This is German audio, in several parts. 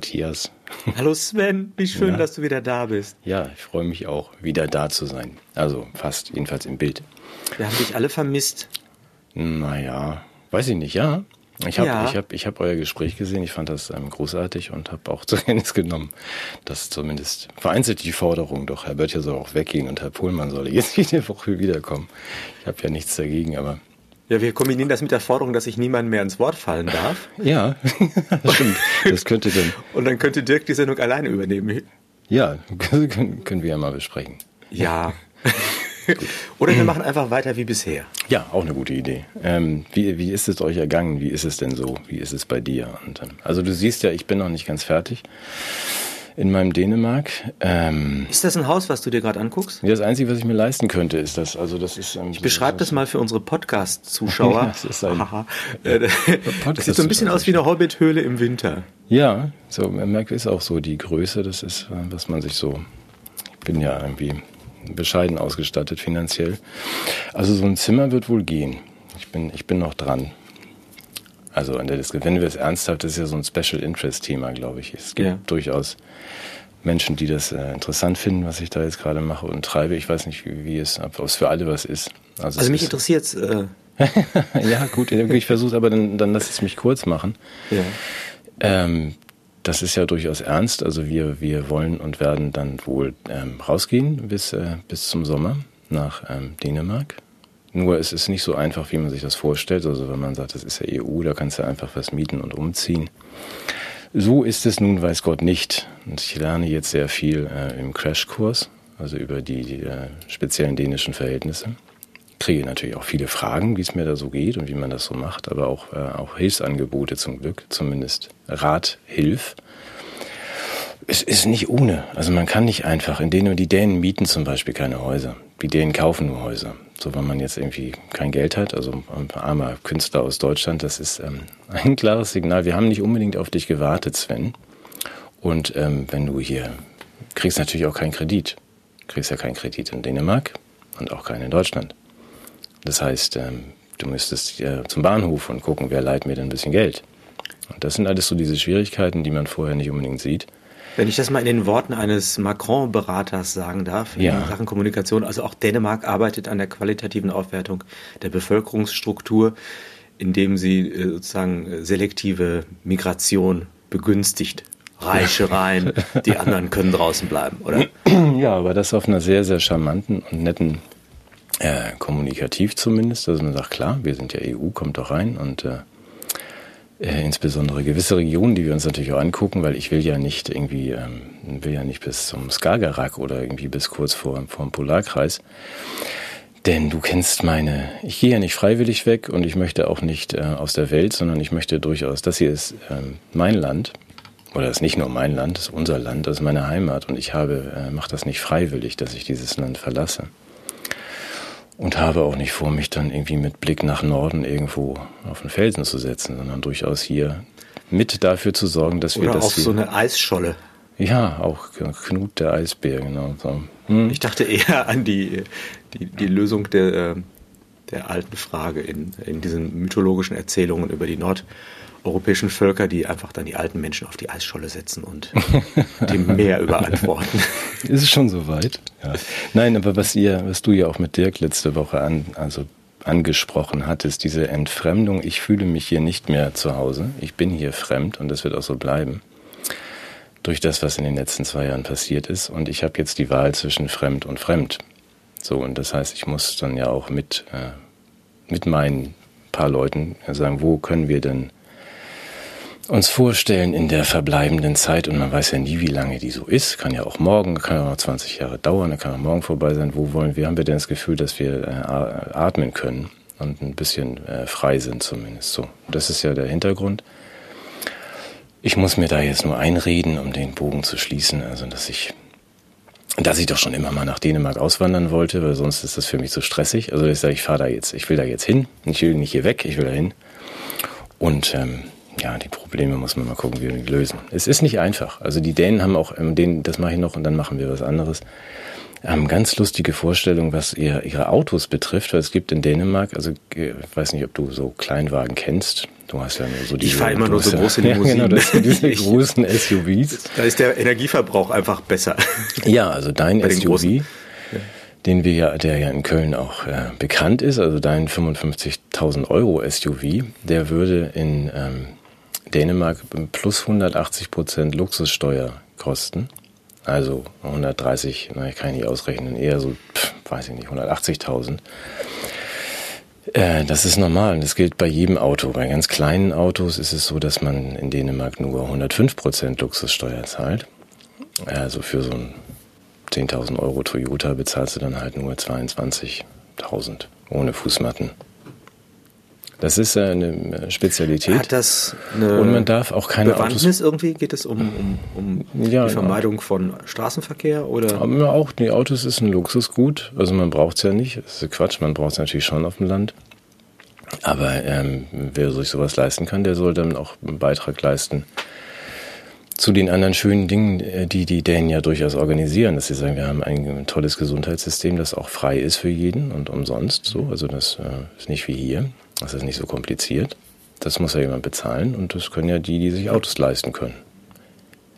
Hallo Matthias. Hallo Sven, wie schön, ja. dass du wieder da bist. Ja, ich freue mich auch, wieder da zu sein. Also fast, jedenfalls im Bild. Wir haben dich alle vermisst. Naja, weiß ich nicht, ja. Ich habe ja. ich hab, ich hab euer Gespräch gesehen, ich fand das ähm, großartig und habe auch zur Kenntnis genommen, dass zumindest vereinzelt die Forderung, doch Herr Böttcher soll auch weggehen und Herr Pohlmann soll jetzt jede Woche wiederkommen. Ich habe ja nichts dagegen, aber ja, wir kombinieren das mit der Forderung, dass ich niemand mehr ins Wort fallen darf. Ja, stimmt. Das könnte dann. Und dann könnte Dirk die Sendung alleine übernehmen. Ja, können, können wir ja mal besprechen. Ja. Oder wir machen einfach weiter wie bisher. Ja, auch eine gute Idee. Ähm, wie, wie ist es euch ergangen? Wie ist es denn so? Wie ist es bei dir? Und, ähm, also du siehst ja, ich bin noch nicht ganz fertig in meinem Dänemark. Ähm, ist das ein Haus, was du dir gerade anguckst? Ja, das Einzige, was ich mir leisten könnte, ist das. Also das ist. Ähm, ich beschreibe das mal für unsere Podcast-Zuschauer. das ist ein äh, das sieht so ein bisschen aus wie eine Hobbit-Höhle im Winter. Ja, so man merkt, ist auch so die Größe. Das ist, äh, was man sich so. Ich bin ja irgendwie bescheiden ausgestattet finanziell. Also so ein Zimmer wird wohl gehen. Ich bin, ich bin noch dran. Also an der Diskussion, wenn wir es ernsthaft, das ist ja so ein Special Interest Thema, glaube ich. Es gibt ja. durchaus Menschen, die das äh, interessant finden, was ich da jetzt gerade mache und treibe. Ich weiß nicht, wie, wie es, ob es für alle was ist. Also, also mich interessiert es. Äh ja, gut, ich versuche aber dann, dann lass es mich kurz machen. Ja. Ähm, das ist ja durchaus ernst. Also wir, wir wollen und werden dann wohl ähm, rausgehen bis, äh, bis zum Sommer nach ähm, Dänemark. Nur es ist nicht so einfach, wie man sich das vorstellt. Also wenn man sagt, das ist ja EU, da kannst du einfach was mieten und umziehen. So ist es nun, weiß Gott, nicht. Und ich lerne jetzt sehr viel äh, im Crashkurs, also über die, die äh, speziellen dänischen Verhältnisse. Kriege natürlich auch viele Fragen, wie es mir da so geht und wie man das so macht, aber auch, äh, auch Hilfsangebote zum Glück, zumindest Rat, Hilf. Es ist nicht ohne. Also man kann nicht einfach, in denen die Dänen mieten zum Beispiel keine Häuser. Die Dänen kaufen nur Häuser. So, wenn man jetzt irgendwie kein Geld hat, also ein armer Künstler aus Deutschland, das ist ähm, ein klares Signal. Wir haben nicht unbedingt auf dich gewartet, Sven. Und ähm, wenn du hier kriegst natürlich auch keinen Kredit. Kriegst ja keinen Kredit in Dänemark und auch keinen in Deutschland. Das heißt, ähm, du müsstest äh, zum Bahnhof und gucken, wer leiht mir denn ein bisschen Geld. Und das sind alles so diese Schwierigkeiten, die man vorher nicht unbedingt sieht. Wenn ich das mal in den Worten eines Macron-Beraters sagen darf, in ja. Sachen Kommunikation, also auch Dänemark arbeitet an der qualitativen Aufwertung der Bevölkerungsstruktur, indem sie äh, sozusagen selektive Migration begünstigt. Reiche rein, die anderen können draußen bleiben, oder? Ja, aber das auf einer sehr, sehr charmanten und netten äh, kommunikativ zumindest. Also man sagt, klar, wir sind ja EU, kommt doch rein und äh, äh, insbesondere gewisse Regionen, die wir uns natürlich auch angucken, weil ich will ja nicht irgendwie, ähm, will ja nicht bis zum Skagerrak oder irgendwie bis kurz vor, vor dem Polarkreis. Denn du kennst meine, ich gehe ja nicht freiwillig weg und ich möchte auch nicht äh, aus der Welt, sondern ich möchte durchaus, das hier ist ähm, mein Land, oder ist nicht nur mein Land, ist unser Land, das ist meine Heimat und ich habe, äh, mache das nicht freiwillig, dass ich dieses Land verlasse und habe auch nicht vor, mich dann irgendwie mit Blick nach Norden irgendwo auf den Felsen zu setzen, sondern durchaus hier mit dafür zu sorgen, dass Oder wir das. Auf so eine Eisscholle. Ja, auch Knut der Eisbär, genau. So. Hm. Ich dachte eher an die, die, die Lösung der, der alten Frage in, in diesen mythologischen Erzählungen über die Nord europäischen Völker, die einfach dann die alten Menschen auf die Eisscholle setzen und dem Meer überantworten. Ist es schon soweit? Ja. Nein, aber was ihr, was du ja auch mit Dirk letzte Woche an, also angesprochen hattest, diese Entfremdung, ich fühle mich hier nicht mehr zu Hause, ich bin hier fremd und das wird auch so bleiben. Durch das, was in den letzten zwei Jahren passiert ist. Und ich habe jetzt die Wahl zwischen fremd und fremd. So, und das heißt, ich muss dann ja auch mit, äh, mit meinen paar Leuten sagen, wo können wir denn uns vorstellen in der verbleibenden Zeit und man weiß ja nie, wie lange die so ist. Kann ja auch morgen, kann ja auch 20 Jahre dauern, kann auch morgen vorbei sein. Wo wollen wir, haben wir denn das Gefühl, dass wir äh, atmen können und ein bisschen äh, frei sind zumindest. So, das ist ja der Hintergrund. Ich muss mir da jetzt nur einreden, um den Bogen zu schließen, also dass ich dass ich doch schon immer mal nach Dänemark auswandern wollte, weil sonst ist das für mich zu stressig. Also ich sage, ich fahre da jetzt, ich will da jetzt hin. Ich will nicht hier weg, ich will da hin. Und ähm, ja, die Probleme muss man mal gucken, wie wir die lösen. Es ist nicht einfach. Also die Dänen haben auch, ähm, den, das mache ich noch und dann machen wir was anderes, haben ganz lustige Vorstellungen, was ihr, ihre Autos betrifft, weil es gibt in Dänemark, also ich weiß nicht, ob du so Kleinwagen kennst, Du hast ja nur so diese. Ich fahre immer nur so große Limousinen. Ja, genau, das sind diese großen SUVs. Da ist der Energieverbrauch einfach besser. Ja, also dein SUV, ja. den wir ja, der ja in Köln auch äh, bekannt ist, also dein 55.000 Euro SUV, der würde in ähm, Dänemark plus 180 Prozent Luxussteuer kosten. Also 130, na, ich kann ich nicht ausrechnen, eher so, pff, weiß ich nicht, 180.000. Äh, das ist normal. Das gilt bei jedem Auto. Bei ganz kleinen Autos ist es so, dass man in Dänemark nur 105 Prozent Luxussteuer zahlt. Also für so ein 10.000 Euro Toyota bezahlst du dann halt nur 22.000 ohne Fußmatten. Das ist eine Spezialität. Hat das eine Und man darf auch keine Bewandtnis Autos irgendwie? Geht es um, um, um ja, die Vermeidung von Straßenverkehr? Oder? Aber auch, die Autos ist ein Luxusgut. Also man braucht es ja nicht. Das ist Quatsch, man braucht es natürlich schon auf dem Land. Aber ähm, wer sich sowas leisten kann, der soll dann auch einen Beitrag leisten zu den anderen schönen Dingen, äh, die die Dänen ja durchaus organisieren, dass sie sagen, wir haben ein tolles Gesundheitssystem, das auch frei ist für jeden und umsonst so. Also das äh, ist nicht wie hier. Das ist nicht so kompliziert. Das muss ja jemand bezahlen und das können ja die, die sich Autos leisten können.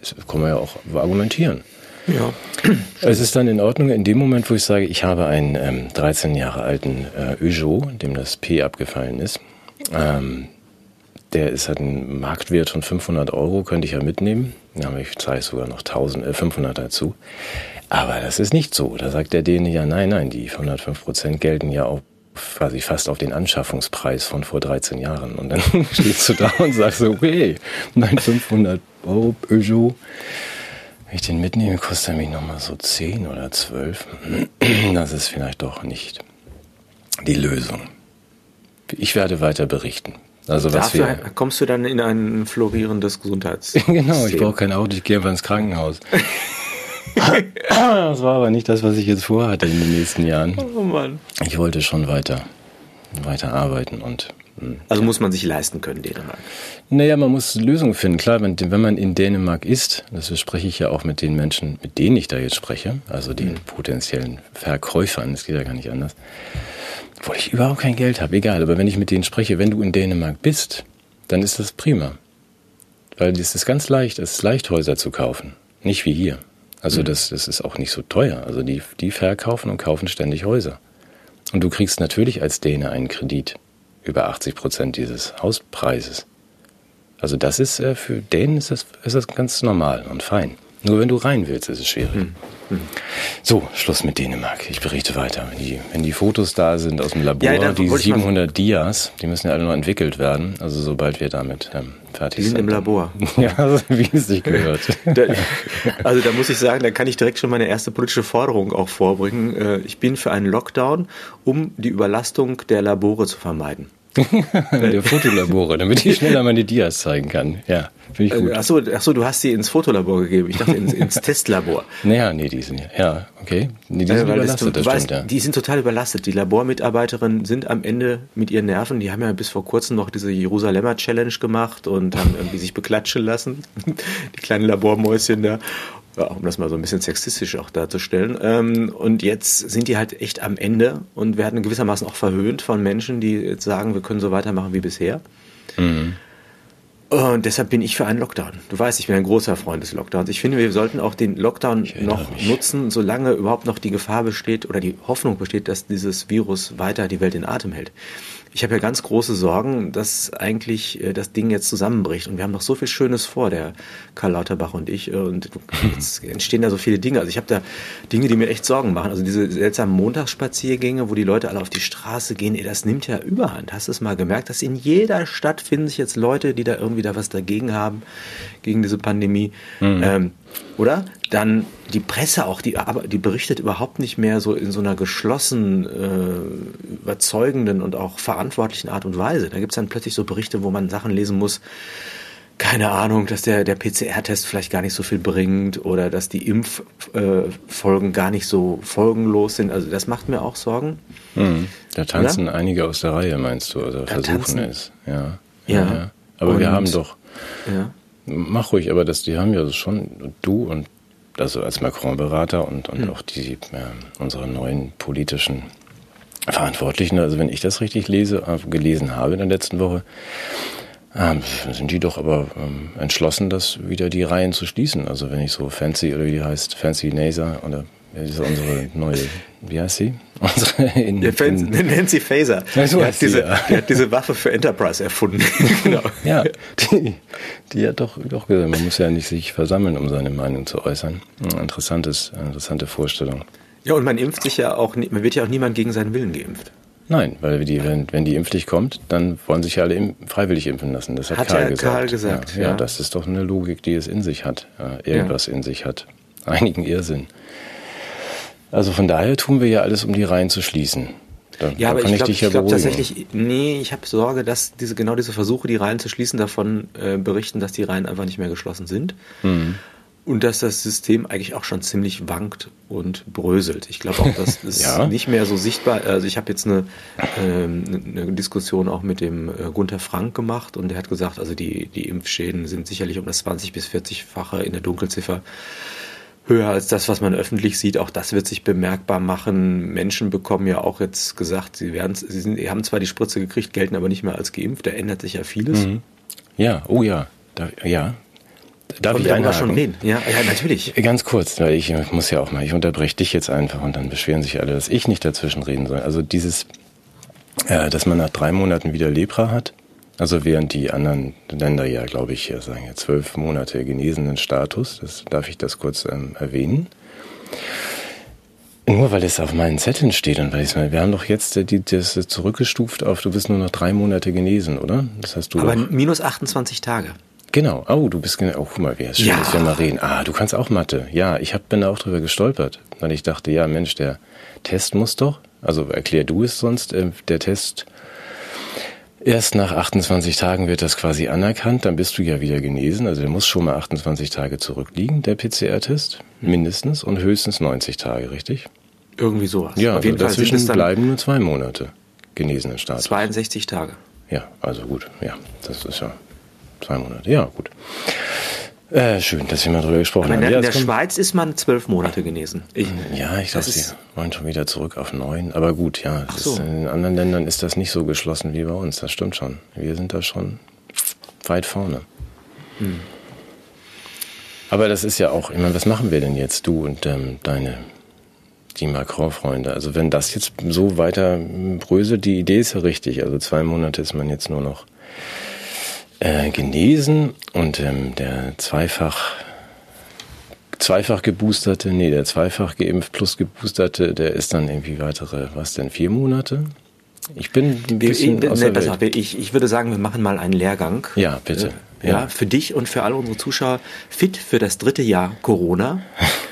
Das kann man ja auch argumentieren. Ja. Es ist dann in Ordnung in dem Moment, wo ich sage, ich habe einen ähm, 13 Jahre alten äh, Peugeot, dem das P abgefallen ist. Ähm, der ist halt ein Marktwert von 500 Euro, könnte ich ja mitnehmen. Habe ich zahle sogar noch 1000, äh, 500 dazu. Aber das ist nicht so. Da sagt der Däne ja, nein, nein, die 105 Prozent gelten ja auch quasi fast auf den Anschaffungspreis von vor 13 Jahren. Und dann stehst du da und sagst so, okay, mein 500 Euro Peugeot, wenn ich den mitnehme, kostet er mich nochmal so 10 oder 12. Das ist vielleicht doch nicht die Lösung. Ich werde weiter berichten. Also was Dafür wir, kommst du dann in ein florierendes Gesundheits. genau, ich brauche kein Auto, ich gehe einfach ins Krankenhaus. das war aber nicht das, was ich jetzt vorhatte in den nächsten Jahren. Oh Mann. Ich wollte schon weiter, weiter arbeiten und. Hm, also muss man sich leisten können, Dänemark. Naja, man muss Lösungen finden. Klar, wenn, wenn man in Dänemark ist, das spreche ich ja auch mit den Menschen, mit denen ich da jetzt spreche, also den mhm. potenziellen Verkäufern, das geht ja gar nicht anders, obwohl ich überhaupt kein Geld habe, egal, aber wenn ich mit denen spreche, wenn du in Dänemark bist, dann ist das prima. Weil es ist ganz leicht, es ist leicht, Häuser zu kaufen. Nicht wie hier. Also mhm. das, das ist auch nicht so teuer. Also die, die verkaufen und kaufen ständig Häuser. Und du kriegst natürlich als Däne einen Kredit über 80 Prozent dieses Hauspreises. Also das ist äh, für Dänen ist das, ist das ganz normal und fein. Nur wenn du rein willst, ist es schwierig. Mhm. So, Schluss mit Dänemark. Ich berichte weiter. Wenn die, wenn die Fotos da sind aus dem Labor, ja, die 700 Dias, die müssen ja alle noch entwickelt werden. Also sobald wir damit ähm, fertig die sind. sind im Labor. Ja, also wie es sich gehört. da, also da muss ich sagen, da kann ich direkt schon meine erste politische Forderung auch vorbringen. Äh, ich bin für einen Lockdown, um die Überlastung der Labore zu vermeiden. Der Fotolabore, damit ich schneller meine Dias zeigen kann. Ja, finde ich gut. Achso, ach so, du hast sie ins Fotolabor gegeben. Ich dachte ins, ins Testlabor. Naja, nee, die sind ja, okay. Nee, die sind ja, überlastet, das, weißt, stimmt, ja. Die sind total überlastet. Die Labormitarbeiterinnen sind am Ende mit ihren Nerven, die haben ja bis vor kurzem noch diese Jerusalemer Challenge gemacht und haben irgendwie sich beklatschen lassen. Die kleinen Labormäuschen da ja, um das mal so ein bisschen sexistisch auch darzustellen. Ähm, und jetzt sind die halt echt am Ende und werden gewissermaßen auch verhöhnt von Menschen, die jetzt sagen, wir können so weitermachen wie bisher. Mhm. Und deshalb bin ich für einen Lockdown. Du weißt, ich bin ein großer Freund des Lockdowns. Ich finde, wir sollten auch den Lockdown noch mich. nutzen, solange überhaupt noch die Gefahr besteht oder die Hoffnung besteht, dass dieses Virus weiter die Welt in Atem hält ich habe ja ganz große Sorgen, dass eigentlich äh, das Ding jetzt zusammenbricht. Und wir haben noch so viel Schönes vor, der Karl Lauterbach und ich. Äh, und jetzt entstehen da so viele Dinge. Also ich habe da Dinge, die mir echt Sorgen machen. Also diese seltsamen Montagsspaziergänge, wo die Leute alle auf die Straße gehen, ey, das nimmt ja überhand. Hast du es mal gemerkt, dass in jeder Stadt finden sich jetzt Leute, die da irgendwie da was dagegen haben, gegen diese Pandemie. Mhm. Ähm, oder? Dann die Presse auch, die, die berichtet überhaupt nicht mehr so in so einer geschlossen, äh, überzeugenden und auch verantwortlichen Art und Weise. Da gibt es dann plötzlich so Berichte, wo man Sachen lesen muss, keine Ahnung, dass der, der PCR-Test vielleicht gar nicht so viel bringt oder dass die Impffolgen äh, gar nicht so folgenlos sind. Also das macht mir auch Sorgen. Hm. Da tanzen ja? einige aus der Reihe, meinst du? Also da versuchen tanzen. es. Ja. Ja. ja. Aber und, wir haben doch. Ja. Mach ruhig, aber das, die haben ja schon, du und also als Macron-Berater und, und mhm. auch die, äh, unsere neuen politischen Verantwortlichen, also wenn ich das richtig lese, äh, gelesen habe in der letzten Woche, Ähm, sind die doch aber ähm, entschlossen, das wieder die Reihen zu schließen. Also wenn ich so Fancy oder wie die heißt, Fancy NASA oder ja, das ist unsere neue, wie heißt sie? Unsere in, ja, in, Nancy Faser. Ja, die, hat diese, ja. die hat diese Waffe für Enterprise erfunden. genau. Ja, die, die hat doch, doch gesagt, man muss ja nicht sich versammeln, um seine Meinung zu äußern. Interessantes, interessante Vorstellung. Ja, und man impft sich ja auch, man wird ja auch niemand gegen seinen Willen geimpft. Nein, weil die, wenn, wenn die Impfpflicht kommt, dann wollen sich ja alle im, freiwillig impfen lassen. Das hat, hat Karl, gesagt. Karl gesagt. Ja, ja. ja, das ist doch eine Logik, die es in sich hat, äh, irgendwas in sich hat. Einigen Irrsinn. Also von daher tun wir ja alles, um die Reihen zu schließen. Da, ja, da aber ich glaube ja glaub tatsächlich, nee, ich habe Sorge, dass diese genau diese Versuche, die Reihen zu schließen, davon äh, berichten, dass die Reihen einfach nicht mehr geschlossen sind. Mhm. Und dass das System eigentlich auch schon ziemlich wankt und bröselt. Ich glaube auch, das ist ja. nicht mehr so sichtbar. Also ich habe jetzt eine, äh, eine Diskussion auch mit dem äh, Gunther Frank gemacht und der hat gesagt, also die, die Impfschäden sind sicherlich um das 20 bis 40-fache in der Dunkelziffer höher als das, was man öffentlich sieht. Auch das wird sich bemerkbar machen. Menschen bekommen ja auch jetzt gesagt, sie werden, sie, sind, sie haben zwar die Spritze gekriegt, gelten aber nicht mehr als geimpft. Da ändert sich ja vieles. Mhm. Ja, oh ja, da, ja. Darf und ich einhaken? schon reden? Ja, ja, natürlich. Ganz kurz, weil ich muss ja auch mal, ich unterbreche dich jetzt einfach und dann beschweren sich alle, dass ich nicht dazwischen reden soll. Also dieses, äh, dass man nach drei Monaten wieder Lepra hat, also während die anderen Länder ja, glaube ich, sagen ja zwölf Monate genesenen Status, das darf ich das kurz ähm, erwähnen. Nur weil es auf meinen Zetteln steht und weil ich wir haben doch jetzt äh, die, das zurückgestuft auf, du bist nur noch drei Monate genesen, oder? Das hast du. Aber doch. minus 28 Tage. Genau. Oh, du bist genau. Oh, guck mal, wie ist schön, ja. dass wir mal reden. Ah, du kannst auch Mathe. Ja, ich hab, bin da auch drüber gestolpert, weil ich dachte, ja, Mensch, der Test muss doch. Also erklär du es sonst. Äh, der Test Erst nach 28 Tagen wird das quasi anerkannt, dann bist du ja wieder genesen. Also der muss schon mal 28 Tage zurückliegen, der PCR-Test, mindestens und höchstens 90 Tage, richtig? Irgendwie sowas. Ja, Auf jeden also Fall dazwischen bleiben nur zwei Monate genesenen Status. 62 Tage. Ja, also gut, ja, das ist ja zwei Monate. Ja, gut. Äh, schön, dass wir mal drüber gesprochen haben. In der, ja, in der Schweiz ist man zwölf Monate genesen. Ich, ja, ich glaube, sie wollen schon wieder zurück auf neun. Aber gut, ja, so. ist, in anderen Ländern ist das nicht so geschlossen wie bei uns. Das stimmt schon. Wir sind da schon weit vorne. Hm. Aber das ist ja auch, ich meine, was machen wir denn jetzt, du und ähm, deine, die Macron-Freunde? Also wenn das jetzt so weiter bröselt, die Idee ist ja richtig. Also zwei Monate ist man jetzt nur noch äh, genesen und ähm, der zweifach zweifach geboosterte, nee, der zweifach geimpft plus geboosterte, der ist dann irgendwie weitere, was denn, vier Monate? Ich bin ein bisschen ich, aus nee, auf, ich, ich würde sagen, wir machen mal einen Lehrgang. Ja, bitte. Äh, ja, ja, für dich und für alle unsere Zuschauer fit für das dritte Jahr Corona.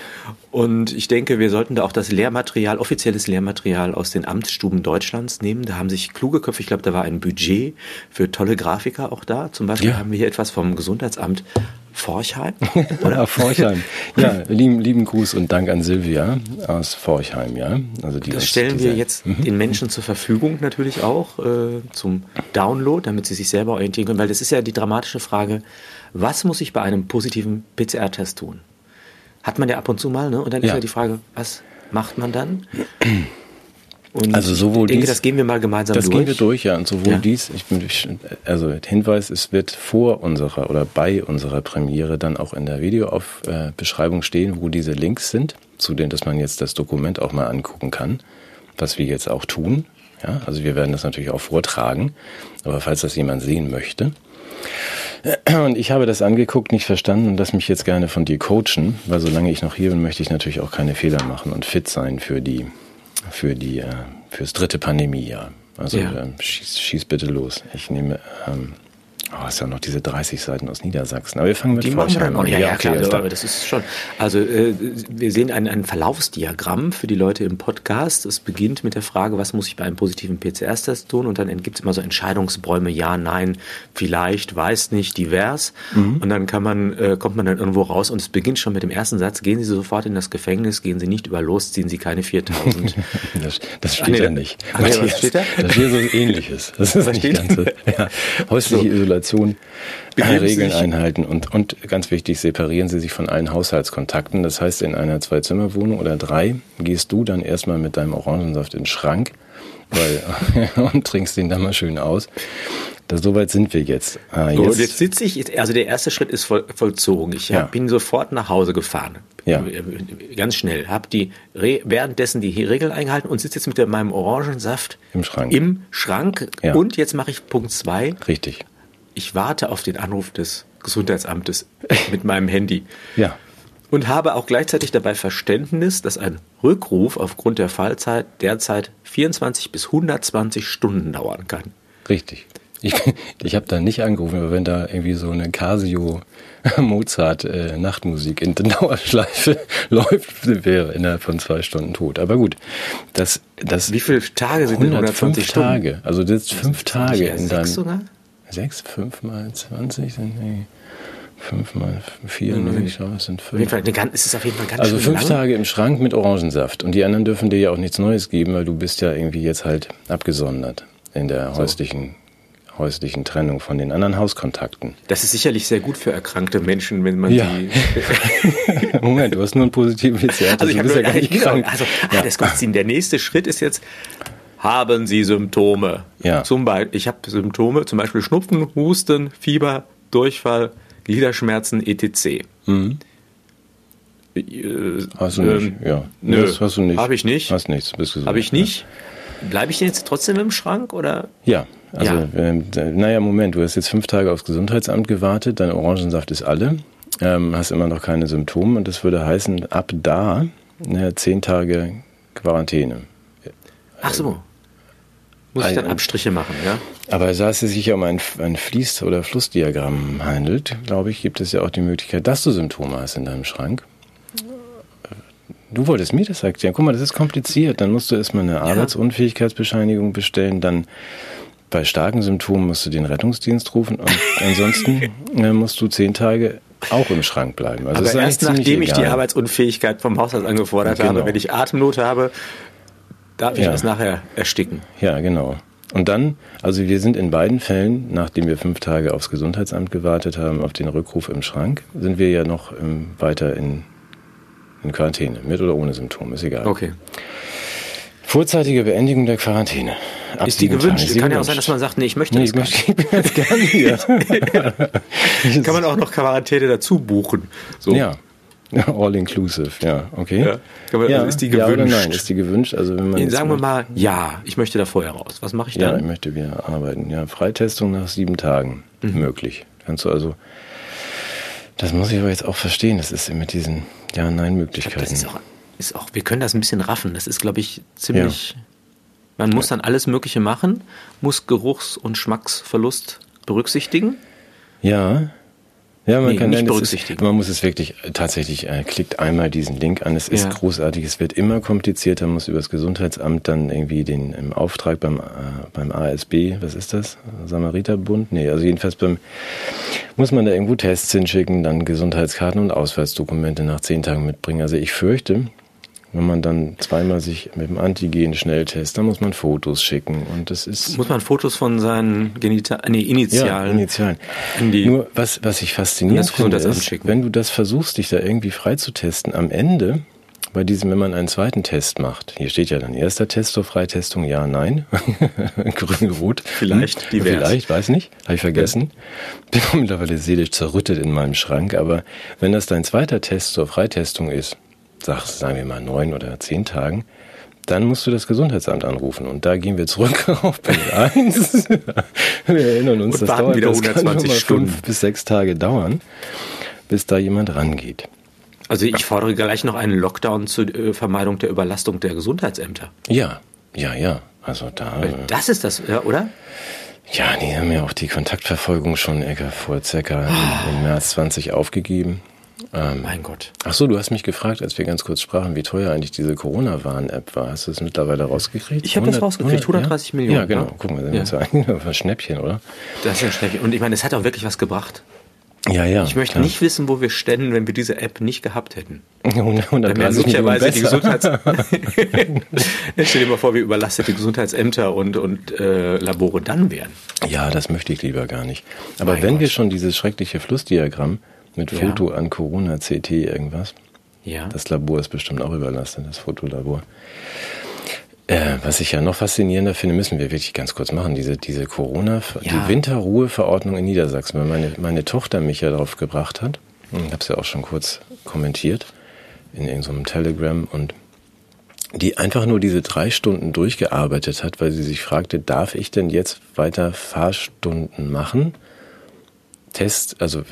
Und ich denke, wir sollten da auch das Lehrmaterial, offizielles Lehrmaterial aus den Amtsstuben Deutschlands nehmen. Da haben sich kluge Köpfe, ich glaube, da war ein Budget für tolle Grafiker auch da. Zum Beispiel ja. haben wir hier etwas vom Gesundheitsamt Forchheim. Oder Forchheim. Ja, lieben, lieben Gruß und Dank an Silvia aus Forchheim, ja. Also die das stellen wir jetzt mhm. den Menschen zur Verfügung natürlich auch äh, zum Download, damit sie sich selber orientieren können, weil das ist ja die dramatische Frage, was muss ich bei einem positiven PCR-Test tun? Hat man ja ab und zu mal, ne? Und dann ja. ist ja die Frage, was macht man dann? Und also sowohl ich denke, dies, das gehen wir mal gemeinsam das durch. Das gehen wir durch, ja. Und sowohl ja. dies, ich bin, also Hinweis, es wird vor unserer oder bei unserer Premiere dann auch in der Videobeschreibung stehen, wo diese Links sind, zu denen, dass man jetzt das Dokument auch mal angucken kann, was wir jetzt auch tun. Ja, also wir werden das natürlich auch vortragen, aber falls das jemand sehen möchte, und ich habe das angeguckt, nicht verstanden und lass mich jetzt gerne von dir coachen, weil solange ich noch hier bin, möchte ich natürlich auch keine Fehler machen und fit sein für die, für die, äh, fürs dritte Pandemiejahr. Also ja. ähm, schieß, schieß bitte los. Ich nehme ähm, Oh, ist ja noch diese 30 Seiten aus Niedersachsen. Aber wir fangen mit Die Forchheim an. Ja, ja, okay, klar, also, das ist schon. Also äh, wir sehen ein, ein Verlaufsdiagramm für die Leute im Podcast. Es beginnt mit der Frage, was muss ich bei einem positiven PCR-Test tun? Und dann gibt es immer so Entscheidungsbäume, ja, nein, vielleicht, weiß nicht, divers. Mhm. Und dann kann man, äh, kommt man dann irgendwo raus und es beginnt schon mit dem ersten Satz, gehen Sie sofort in das Gefängnis, gehen Sie nicht über los, ziehen Sie keine 4000. das, das steht ja nicht. Ach, nee, was steht da? Das steht so ähnliches. Das ist was nicht ganz so, ja. Häusliche so. Isolation Isolation Regeln einhalten und, und ganz wichtig, separieren Sie sich von allen Haushaltskontakten. Das heißt, in einer Zwei-Zimmer-Wohnung oder drei gehst du dann erstmal mit deinem Orangensaft in den Schrank weil, und trinkst den dann mal schön aus. Da, so weit sind wir jetzt. Ah, jetzt. So, jetzt sitze ich, also der erste Schritt ist voll, vollzogen. Ich ja. bin sofort nach Hause gefahren. Ja. Ganz schnell. Habe die währenddessen die Regel eingehalten und sitze jetzt mit meinem Orangensaft im Schrank. Im Schrank. Ja. Und jetzt mache ich Punkt zwei. Richtig. Ich warte auf den Anruf des Gesundheitsamtes mit meinem Handy. Ja. Und habe auch gleichzeitig dabei Verständnis, dass ein Rückruf aufgrund der Fallzeit derzeit 24 bis 120 Stunden dauern kann. Richtig. Ich, ich habe da nicht angerufen, aber wenn da irgendwie so eine Casio Mozart äh, Nachtmusik in der Dauerschleife läuft, wäre innerhalb von zwei Stunden tot. Aber gut, das, das Wie viele Tage sind 120 Stunden? Tage. Also das ist fünf Tage in deinem. Sogar? Sechs, fünf mal zwanzig sind nee, fünf mal vier, mhm. nee, ich glaube, es sind fünf. Auf jeden Fall, es ist auf jeden Fall ganz Also fünf lang. Tage im Schrank mit Orangensaft und die anderen dürfen dir ja auch nichts Neues geben, weil du bist ja irgendwie jetzt halt abgesondert in der so. häuslichen häuslichen Trennung von den anderen Hauskontakten. Das ist sicherlich sehr gut für erkrankte Menschen, wenn man ja. die. Moment, du hast nur einen positiven Witz. Also, ich habe ja gar nicht krank. Also, ja. ah, das kommt Der nächste Schritt ist jetzt, haben Sie Symptome? Ja. Zum Beispiel, ich habe Symptome, zum Beispiel Schnupfen, Husten, Fieber, Durchfall, Gliederschmerzen, etc. Mhm. Äh, hast du nicht, ähm, ja. Nö, das hast du nicht. Habe ich nicht. Hast nichts, bist gesund. Habe ich nicht. Bleibe ich denn jetzt trotzdem im Schrank oder? Ja, also, ja. äh, naja, Moment, du hast jetzt fünf Tage aufs Gesundheitsamt gewartet, dein Orangensaft ist alle, ähm, hast immer noch keine Symptome und das würde heißen, ab da ne, zehn Tage Quarantäne. Ach so. Muss ich dann Abstriche machen, ja? Aber da es sich ja um ein, ein Fließ- oder Flussdiagramm handelt, glaube ich, gibt es ja auch die Möglichkeit, dass du Symptome hast in deinem Schrank. Du wolltest mir das erklären. Guck mal, das ist kompliziert. Dann musst du erstmal eine ja. Arbeitsunfähigkeitsbescheinigung bestellen, dann bei starken Symptomen musst du den Rettungsdienst rufen und ansonsten äh, musst du zehn Tage auch im Schrank bleiben. Also Aber erst nachdem ich die Arbeitsunfähigkeit vom Hausarzt angefordert genau. habe, wenn ich Atemnot habe, darf ich ja. das nachher ersticken. Ja, genau. Und dann, also wir sind in beiden Fällen, nachdem wir fünf Tage aufs Gesundheitsamt gewartet haben, auf den Rückruf im Schrank, sind wir ja noch ähm, weiter in, in Quarantäne, mit oder ohne Symptome, ist egal. Okay. Vorzeitige Beendigung der Quarantäne. Ab ist die gewünscht? Tage. Kann ja auch sein, dass man sagt, nee, ich möchte nee, ich möchte, ich bin jetzt gerne hier. Kann man auch noch Quarantäne dazu buchen? So. Ja. All inclusive, ja, okay. Ja. Man, ja. Ist die gewünscht? Ja oder nein, ist die gewünscht? Also wenn man Sagen wir mal, ja, ich möchte da vorher raus. Was mache ich dann? Ja, ich möchte wieder arbeiten. Ja, Freitestung nach sieben Tagen mhm. möglich. Kannst du also, das muss ich aber jetzt auch verstehen, das ist mit diesen Ja-Nein-Möglichkeiten. Das ist auch ist auch, wir können das ein bisschen raffen. Das ist, glaube ich, ziemlich. Ja. Man muss dann alles Mögliche machen, muss Geruchs- und Schmacksverlust berücksichtigen. Ja. Ja, man nee, kann nicht berücksichtigen. Ist, man muss es wirklich äh, tatsächlich, äh, klickt einmal diesen Link an. Es ist ja. großartig. Es wird immer komplizierter. Man muss über das Gesundheitsamt dann irgendwie den im Auftrag beim, äh, beim ASB, was ist das? Samariterbund? Nee, also jedenfalls beim, muss man da irgendwo Tests hinschicken, dann Gesundheitskarten und Ausweisdokumente nach zehn Tagen mitbringen. Also ich fürchte, wenn man dann zweimal sich mit dem Antigen-Schnelltest, dann muss man Fotos schicken und das ist. Muss man Fotos von seinen Genital nee, Initialen. Ja, Initialen. Nur was, was ich faszinierend finde, ist, wenn du das versuchst, dich da irgendwie freizutesten, am Ende bei diesem, wenn man einen zweiten Test macht, hier steht ja dann erster Test zur Freitestung, ja, nein, grün, rot. Vielleicht, hm, divers. Vielleicht, weiß nicht, habe ich vergessen. Bin mittlerweile seelisch zerrüttet in meinem Schrank, aber wenn das dein zweiter Test zur Freitestung ist, sag, sagen wir mal neun oder zehn Tagen, dann musst du das Gesundheitsamt anrufen. Und da gehen wir zurück auf Punkt 1. wir erinnern uns, Und das dauert wieder 120 Stunden. fünf bis sechs Tage dauern, bis da jemand rangeht. Also ich fordere gleich noch einen Lockdown zur äh, Vermeidung der Überlastung der Gesundheitsämter. Ja, ja, ja. Also da. Das ist das, oder? Ja, die haben ja auch die Kontaktverfolgung schon vor circa im, im März 20 aufgegeben. Ähm, mein Gott. Ach so, du hast mich gefragt, als wir ganz kurz sprachen, wie teuer eigentlich diese Corona-Warn-App war. Hast du es mittlerweile rausgekriegt? Ich habe das rausgekriegt, 130 ja? Millionen. Ja, genau. Guck mal, das ja. ist ja ein Schnäppchen, oder? Das ist ein Schnäppchen. Und ich meine, es hat auch wirklich was gebracht. Ja, ja. Ich möchte klar. nicht wissen, wo wir ständen, wenn wir diese App nicht gehabt hätten. 130 möglicherweise die Gesundheits Stell dir mal vor, wie überlastet die Gesundheitsämter und, und äh, Labore dann wären. Ja, das möchte ich lieber gar nicht. Aber mein wenn Gott. wir schon dieses schreckliche Flussdiagramm mit Foto ja. an Corona CT irgendwas. Ja. Das Labor ist bestimmt auch überlastet, das Fotolabor. Äh, was ich ja noch faszinierender finde, müssen wir wirklich ganz kurz machen, diese, diese Corona, ja. die Winterruheverordnung in Niedersachsen, weil meine, meine Tochter mich ja darauf gebracht hat. Ich habe es ja auch schon kurz kommentiert in irgendeinem Telegram und die einfach nur diese drei Stunden durchgearbeitet hat, weil sie sich fragte, darf ich denn jetzt weiter Fahrstunden machen? Test, also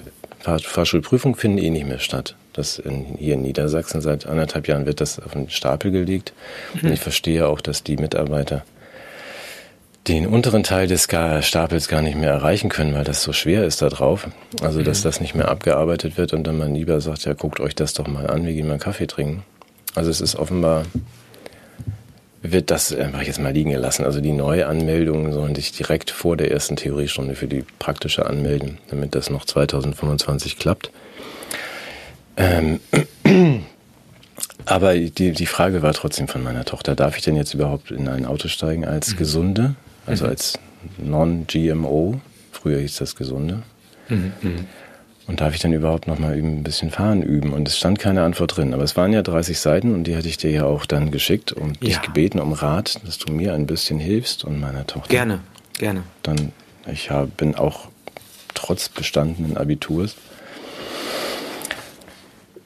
Fahr Fahrschulprüfung finden eh nicht mehr statt. Das in, hier in Niedersachsen seit anderthalb Jahren wird das auf den Stapel gelegt. Mhm. Und ich verstehe auch, dass die Mitarbeiter den unteren Teil des Stapels gar nicht mehr erreichen können, weil das so schwer ist da drauf. Also, dass mhm. das nicht mehr abgearbeitet wird und dann man lieber sagt, ja, guckt euch das doch mal an, wir gehen mal Kaffee trinken. Also, es ist offenbar, wird das einfach jetzt mal liegen gelassen. Also, die Neuanmeldungen sollen sich direkt vor der ersten Theoriestunde für die praktische anmelden, damit das noch 2025 klappt. Ähm, aber die, die Frage war trotzdem von meiner Tochter, darf ich denn jetzt überhaupt in ein Auto steigen als mhm. Gesunde, also mhm. als Non-GMO? Früher hieß das Gesunde. Mhm. Und darf ich dann überhaupt noch mal ein bisschen fahren üben? Und es stand keine Antwort drin. Aber es waren ja 30 Seiten und die hatte ich dir ja auch dann geschickt und ja. dich gebeten um Rat, dass du mir ein bisschen hilfst und meiner Tochter. Gerne, gerne. Dann, ich bin auch trotz bestandenen Abiturs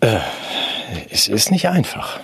äh, es ist nicht einfach.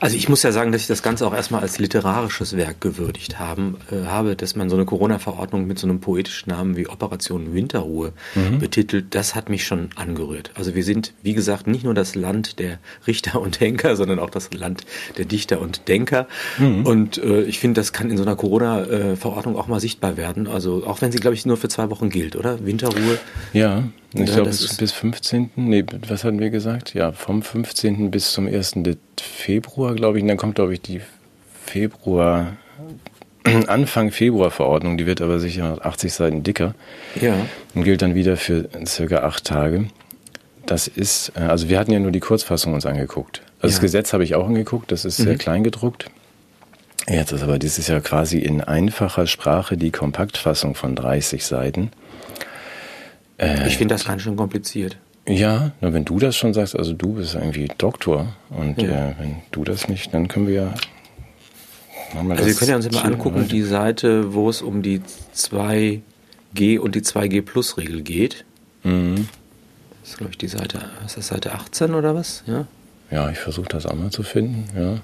Also ich muss ja sagen, dass ich das Ganze auch erstmal als literarisches Werk gewürdigt haben, äh, habe, dass man so eine Corona-Verordnung mit so einem poetischen Namen wie Operation Winterruhe mhm. betitelt, das hat mich schon angerührt. Also wir sind, wie gesagt, nicht nur das Land der Richter und Denker, sondern auch das Land der Dichter und Denker. Mhm. Und äh, ich finde, das kann in so einer Corona-Verordnung auch mal sichtbar werden. Also auch wenn sie, glaube ich, nur für zwei Wochen gilt, oder? Winterruhe. Ja, ich ja, glaube bis, bis 15. Nee, was hatten wir gesagt? Ja, vom 15. bis zum 1. Februar, glaube ich. Und dann kommt, glaube ich, die Februar, Anfang Februar Verordnung. Die wird aber sicher 80 Seiten dicker. Ja. Und gilt dann wieder für circa acht Tage. Das ist, äh, also wir hatten ja nur die Kurzfassung uns angeguckt. Also ja. das Gesetz habe ich auch angeguckt. Das ist mhm. sehr klein gedruckt. Jetzt ist aber dieses Jahr quasi in einfacher Sprache die Kompaktfassung von 30 Seiten. Äh, ich finde das ganz schön kompliziert. Ja, nur wenn du das schon sagst, also du bist irgendwie Doktor und ja. äh, wenn du das nicht, dann können wir ja. Also wir können ja uns immer angucken, die Seite, wo es um die 2G und die 2G Plus Regel geht. Mhm. Das ist, glaube ich, die Seite, ist das Seite 18 oder was? Ja, ja ich versuche das auch mal zu finden, ja.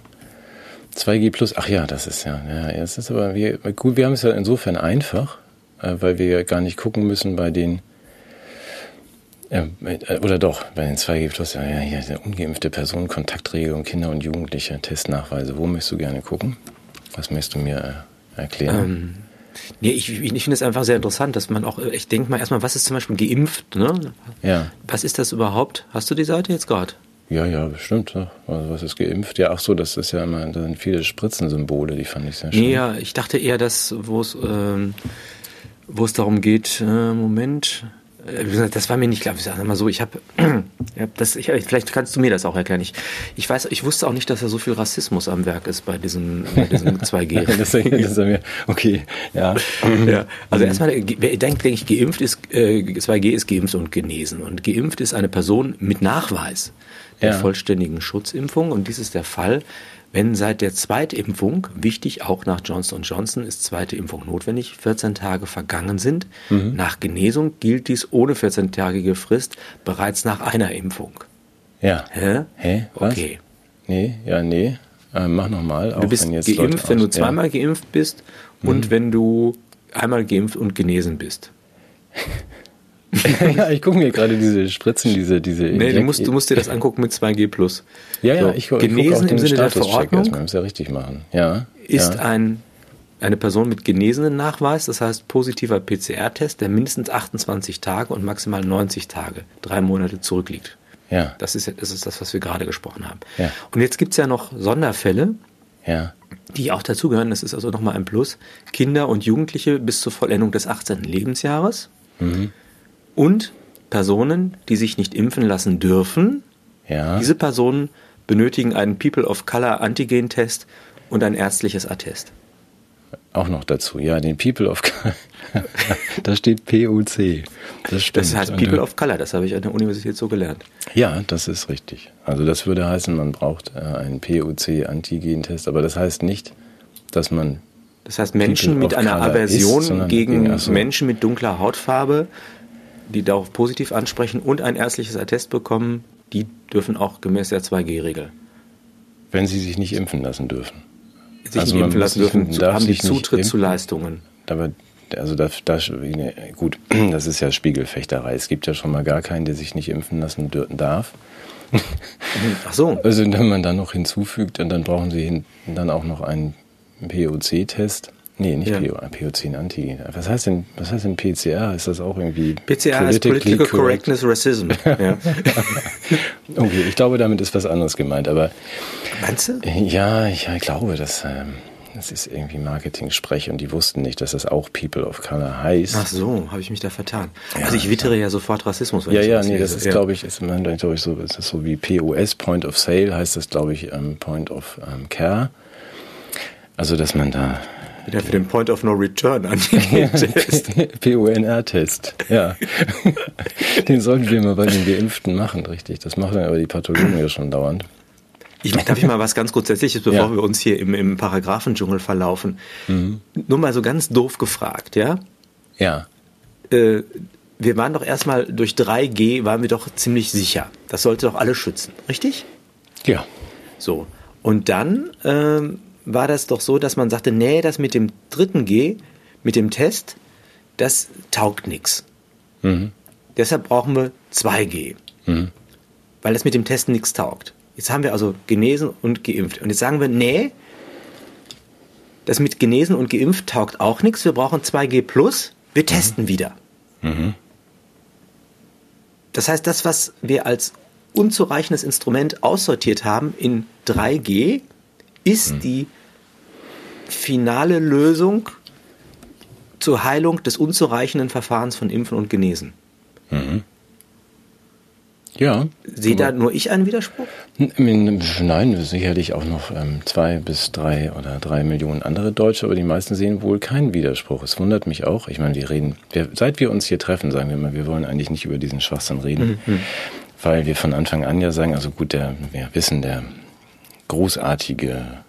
2G Plus, ach ja, das ist ja, ja, es ist aber, wir, gut, wir haben es ja insofern einfach, äh, weil wir ja gar nicht gucken müssen bei den ja, äh, oder doch, bei den 2G Plus, ja, ja, hier, ungeimpfte Personen, Kontaktregelung, Kinder und Jugendliche, Testnachweise. Wo möchtest du gerne gucken? Was möchtest du mir äh, erklären? Ähm, nee, ich, ich finde es einfach sehr interessant, dass man auch, äh, ich denke mal erstmal, was ist zum Beispiel geimpft, ne? Ja. Was ist das überhaupt? Hast du die Seite jetzt gerade? Ja, ja, bestimmt. Also was ist geimpft? Ja, ach so, das ist ja immer, da sind viele Spritzensymbole, die fand ich sehr schön. Nee, ja, ich dachte eher, dass, wo es, ähm, wo es darum geht, äh, Moment, das war mir nicht klar. Ich sage mal so, ich habe, das, ich, vielleicht kannst du mir das auch erklären. Ich, ich weiß, ich wusste auch nicht, dass da so viel Rassismus am Werk ist bei diesem, bei diesem 2G. das, das ist mir, okay, ja. ja. Also erstmal, wer denkt, denke ich, geimpft ist, äh, 2G ist geimpft und genesen. Und geimpft ist eine Person mit Nachweis der ja. vollständigen Schutzimpfung. Und dies ist der Fall, wenn seit der Zweitimpfung, wichtig auch nach Johnson Johnson ist zweite Impfung notwendig, 14 Tage vergangen sind. Mhm. Nach Genesung gilt dies ohne 14-tägige Frist bereits nach einer Impfung. Ja. Hä? Hä? Was? Okay. Nee, ja, nee. Äh, mach nochmal. Du bist wenn geimpft, wenn du zweimal ja. geimpft bist und mhm. wenn du einmal geimpft und genesen bist. ja, ich gucke mir gerade diese Spritzen, diese, diese. Nee, du musst, du musst dir das angucken mit 2G Plus. Ja, ja, ich, gucke Genesen im Sinne der Verordnung. Erstmal, ja richtig machen. Ja. Ist ja. ein, eine Person mit genesenen Nachweis, das heißt positiver PCR-Test, der mindestens 28 Tage und maximal 90 Tage, drei Monate zurückliegt. Ja. Das ist, das ist das, was wir gerade gesprochen haben. Ja. Und jetzt gibt's ja noch Sonderfälle, ja. die auch dazugehören. Das ist also nochmal ein Plus. Kinder und Jugendliche bis zur Vollendung des 18. Lebensjahres. Mhm und Personen, die sich nicht impfen lassen dürfen. Ja. Diese Personen benötigen einen People of Color Antigen-Test und ein ärztliches Attest. Auch noch dazu, ja, den People of Color. da steht POC. Das stimmt. Das heißt People of Color, das habe ich an der Universität so gelernt. Ja, das ist richtig. Also das würde heißen, man braucht äh, einen POC-Antigen-Test, aber das heißt nicht, dass man. Das heißt, Menschen mit einer Aversion ist, gegen, gegen so. Menschen mit dunkler Hautfarbe, die darauf positiv ansprechen und ein ärztliches Attest bekommen, die dürfen auch gemäß der 2G-Regel. Wenn sie sich nicht impfen lassen dürfen. Sich also nicht impfen lassen dürfen, nicht, haben die Zutritt zu Leistungen. Aber also da, da, gut, das ist ja Spiegelfechterei. Es gibt ja schon mal gar keinen, der sich nicht impfen lassen darf. Ach so. Also wenn man dann noch hinzufügt, dann brauchen sie dann auch noch einen POC-Test. Nee, nicht ja. POC, Antigen. Was heißt denn, was heißt denn PCR? Ist das auch irgendwie PCR ist Political Correctness Racism. Ja. okay, ich glaube, damit ist was anderes gemeint, aber Meinst du? Ja, ich, ich glaube, dass ähm, das ist irgendwie Marketing-Sprech und die wussten nicht, dass das auch People of Color heißt. Ach so, habe ich mich da vertan. Ja, also ich wittere ja sofort Rassismus. Wenn ja, ich ja, nee, das ist, glaube ich, ist, glaube ich, so, ist das so wie POS, Point of Sale, heißt das, glaube ich, ähm, Point of ähm, Care. Also, dass man da wieder für den Point of No Return an PONR-Test, ja. den sollten wir mal bei den Geimpften machen, richtig. Das machen aber die Pathologen ja schon dauernd. Ich, darf ich mal was ganz Grundsätzliches, bevor ja. wir uns hier im, im Paragraphendschungel verlaufen? Mhm. Nur mal so ganz doof gefragt, ja? Ja. Äh, wir waren doch erstmal durch 3G, waren wir doch ziemlich sicher. Das sollte doch alle schützen, richtig? Ja. So. Und dann ähm, war das doch so, dass man sagte, nee, das mit dem dritten G, mit dem Test, das taugt nichts. Mhm. Deshalb brauchen wir 2G. Mhm. Weil das mit dem Testen nichts taugt. Jetzt haben wir also genesen und geimpft. Und jetzt sagen wir, nee, das mit genesen und geimpft taugt auch nichts. Wir brauchen 2G plus. Wir testen mhm. wieder. Mhm. Das heißt, das, was wir als unzureichendes Instrument aussortiert haben in 3G, ist mhm. die finale Lösung zur Heilung des unzureichenden Verfahrens von Impfen und Genesen. Mhm. Ja. Sehe da nur ich einen Widerspruch? Nein, sicherlich auch noch ähm, zwei bis drei oder drei Millionen andere Deutsche, aber die meisten sehen wohl keinen Widerspruch. Es wundert mich auch. Ich meine, wir reden, wir, seit wir uns hier treffen, sagen wir mal, wir wollen eigentlich nicht über diesen Schwachsinn reden, mhm. weil wir von Anfang an ja sagen, also gut, der, wir wissen, der großartige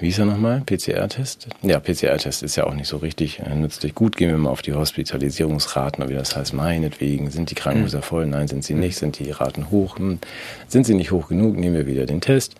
wie hieß er nochmal? PCR-Test? Ja, PCR-Test ist ja auch nicht so richtig äh, nützlich. Gut, gehen wir mal auf die Hospitalisierungsraten, wie das heißt, meinetwegen, sind die Krankenhäuser voll? Nein, sind sie nicht. Sind die Raten hoch? Hm. Sind sie nicht hoch genug? Nehmen wir wieder den Test.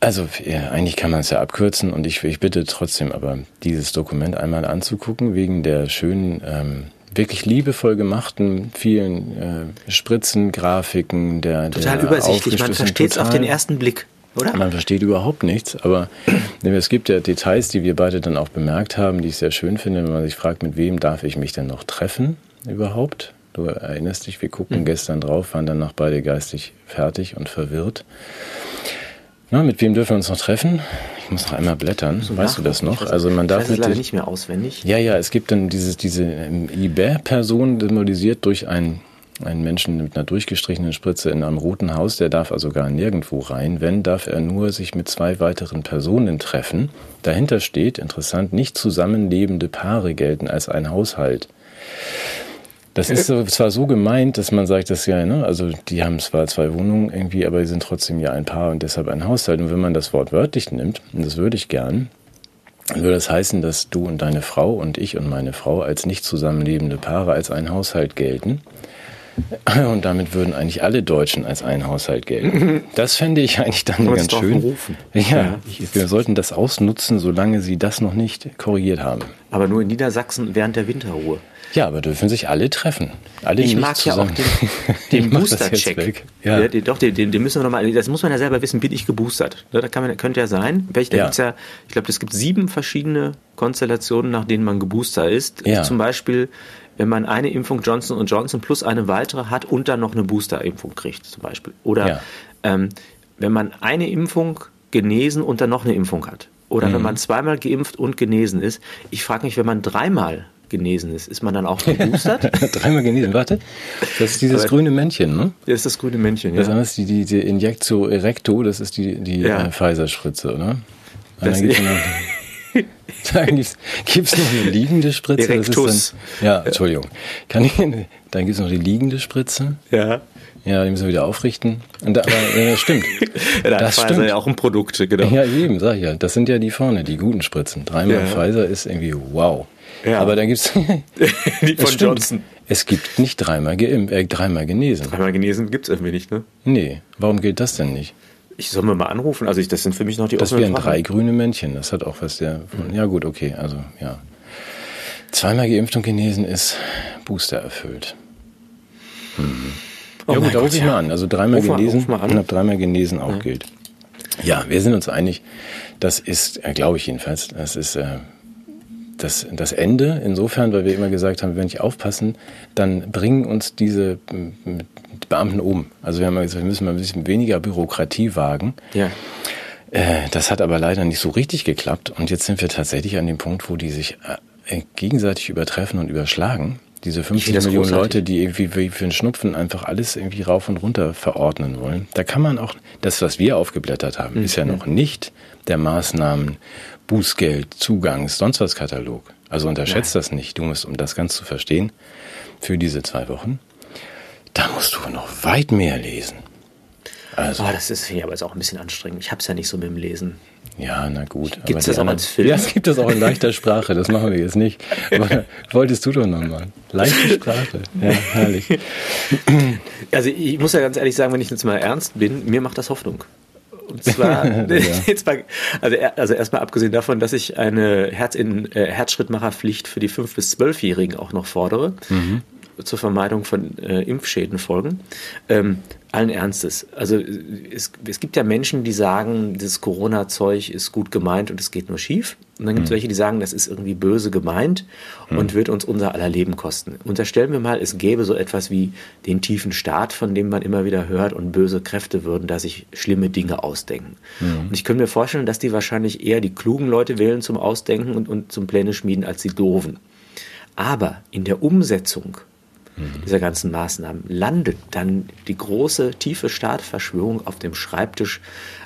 Also ja, eigentlich kann man es ja abkürzen und ich, ich bitte trotzdem aber dieses Dokument einmal anzugucken, wegen der schönen, ähm, wirklich liebevoll gemachten vielen äh, Spritzen, Grafiken, der Total der übersichtlich, man versteht es auf den ersten Blick. Oder? Man versteht überhaupt nichts, aber es gibt ja Details, die wir beide dann auch bemerkt haben, die ich sehr schön finde, wenn man sich fragt, mit wem darf ich mich denn noch treffen überhaupt? Du erinnerst dich, wir gucken mhm. gestern drauf, waren dann noch beide geistig fertig und verwirrt. Na, mit wem dürfen wir uns noch treffen? Ich muss noch einmal blättern. So weißt du das noch? Also man darf ich weiß es leider nicht mehr auswendig. Ja, ja, es gibt dann dieses, diese ähm, IBER-Person symbolisiert durch ein ein Menschen mit einer durchgestrichenen Spritze in einem roten Haus, der darf also gar nirgendwo rein. Wenn, darf er nur sich mit zwei weiteren Personen treffen. Dahinter steht, interessant, nicht zusammenlebende Paare gelten als ein Haushalt. Das ist so, zwar so gemeint, dass man sagt, dass ja, ne, also die haben zwar zwei Wohnungen irgendwie, aber sie sind trotzdem ja ein Paar und deshalb ein Haushalt. Und wenn man das Wort wörtlich nimmt, und das würde ich gern, würde das heißen, dass du und deine Frau und ich und meine Frau als nicht zusammenlebende Paare als ein Haushalt gelten. Und damit würden eigentlich alle Deutschen als ein Haushalt gelten. Das fände ich eigentlich dann ganz schön. Berufen. Ja, wir sollten das ausnutzen, solange sie das noch nicht korrigiert haben. Aber nur in Niedersachsen während der Winterruhe. Ja, aber dürfen sich alle treffen. Alle ich mag zusammen. ja auch den, den Booster-Check. Ja. ja. doch, den, den müssen wir nochmal, das muss man ja selber wissen, bin ich geboostert. Da kann man, könnte ja sein. Welch, da ja. Gibt's ja, ich glaube, es gibt sieben verschiedene Konstellationen, nach denen man geboostert ist. Ja. Zum Beispiel wenn man eine Impfung Johnson Johnson plus eine weitere hat und dann noch eine Booster-Impfung kriegt, zum Beispiel. Oder ja. ähm, wenn man eine Impfung genesen und dann noch eine Impfung hat. Oder mhm. wenn man zweimal geimpft und genesen ist. Ich frage mich, wenn man dreimal genesen ist, ist man dann auch geboostert? dreimal genesen, warte. Das ist dieses Aber, grüne Männchen, ne? Das ist das grüne Männchen, ja. Das ist die, die, die Injectio Erecto, das ist die, die ja. äh, Pfizer-Spritze, oder? Das, dann gibt es noch eine liegende Spritze. Erectus. Dann, ja, Entschuldigung. Kann ich, dann gibt es noch die liegende Spritze. Ja. Ja, die müssen wir wieder aufrichten. Und da, aber ja, stimmt. ja, da das Pfizer ja auch ein Produkt, genau. Ja, eben, sag ich ja. Das sind ja die vorne, die guten Spritzen. Dreimal ja. Pfizer ist irgendwie wow. Ja. Aber dann gibt's die von Johnson. Es gibt nicht dreimal geimpft, äh, dreimal genesen. Dreimal genesen gibt's irgendwie nicht, ne? Nee. Warum gilt das denn nicht? Ich soll mir mal anrufen. Also ich, das sind für mich noch die Das wären drei grüne Männchen. Das hat auch was der. Mhm. Ja gut, okay. Also ja. Zweimal geimpft und genesen ist Booster erfüllt. Mhm. Oh ja gut, da rufe ich mal an. Also dreimal ruf genesen mal, und ab dreimal genesen auch ja. gilt. Ja, wir sind uns einig. Das ist, äh, glaube ich jedenfalls, das ist äh, das, das Ende. Insofern, weil wir immer gesagt haben, wenn wir nicht aufpassen, dann bringen uns diese Beamten um. Also wir haben gesagt, wir müssen mal ein bisschen weniger Bürokratie wagen. Ja. Äh, das hat aber leider nicht so richtig geklappt. Und jetzt sind wir tatsächlich an dem Punkt, wo die sich äh, gegenseitig übertreffen und überschlagen. Diese 50 Millionen großartig. Leute, die irgendwie wie für einen Schnupfen einfach alles irgendwie rauf und runter verordnen wollen. Da kann man auch, das, was wir aufgeblättert haben, mhm. ist ja noch nicht der Maßnahmen, Bußgeld, Zugangs, sonst was Katalog. Also unterschätzt Nein. das nicht. Du musst, um das ganz zu verstehen, für diese zwei Wochen, da musst du noch weit mehr lesen. Also. Oh, das ist finde ich aber jetzt auch ein bisschen anstrengend. Ich habe es ja nicht so mit dem Lesen. Ja, na gut. Gibt es das auch als Film? Ja, es gibt das auch in leichter Sprache. Das machen wir jetzt nicht. Aber wolltest du doch nochmal. Leichte Sprache. Ja, herrlich. Also ich muss ja ganz ehrlich sagen, wenn ich jetzt mal ernst bin, mir macht das Hoffnung. Und zwar, jetzt mal, also, also erstmal abgesehen davon, dass ich eine Herz in, äh, Herzschrittmacherpflicht für die 5- bis 12-Jährigen auch noch fordere. Mhm zur Vermeidung von äh, Impfschäden folgen. Ähm, allen Ernstes. Also es, es, gibt ja Menschen, die sagen, das Corona-Zeug ist gut gemeint und es geht nur schief. Und dann gibt es mhm. welche, die sagen, das ist irgendwie böse gemeint mhm. und wird uns unser aller Leben kosten. Unterstellen wir mal, es gäbe so etwas wie den tiefen Staat, von dem man immer wieder hört, und böse Kräfte würden da sich schlimme Dinge ausdenken. Mhm. Und ich könnte mir vorstellen, dass die wahrscheinlich eher die klugen Leute wählen zum Ausdenken und, und zum Pläne schmieden als die doofen. Aber in der Umsetzung dieser ganzen Maßnahmen, landet dann die große, tiefe Staatsverschwörung auf dem Schreibtisch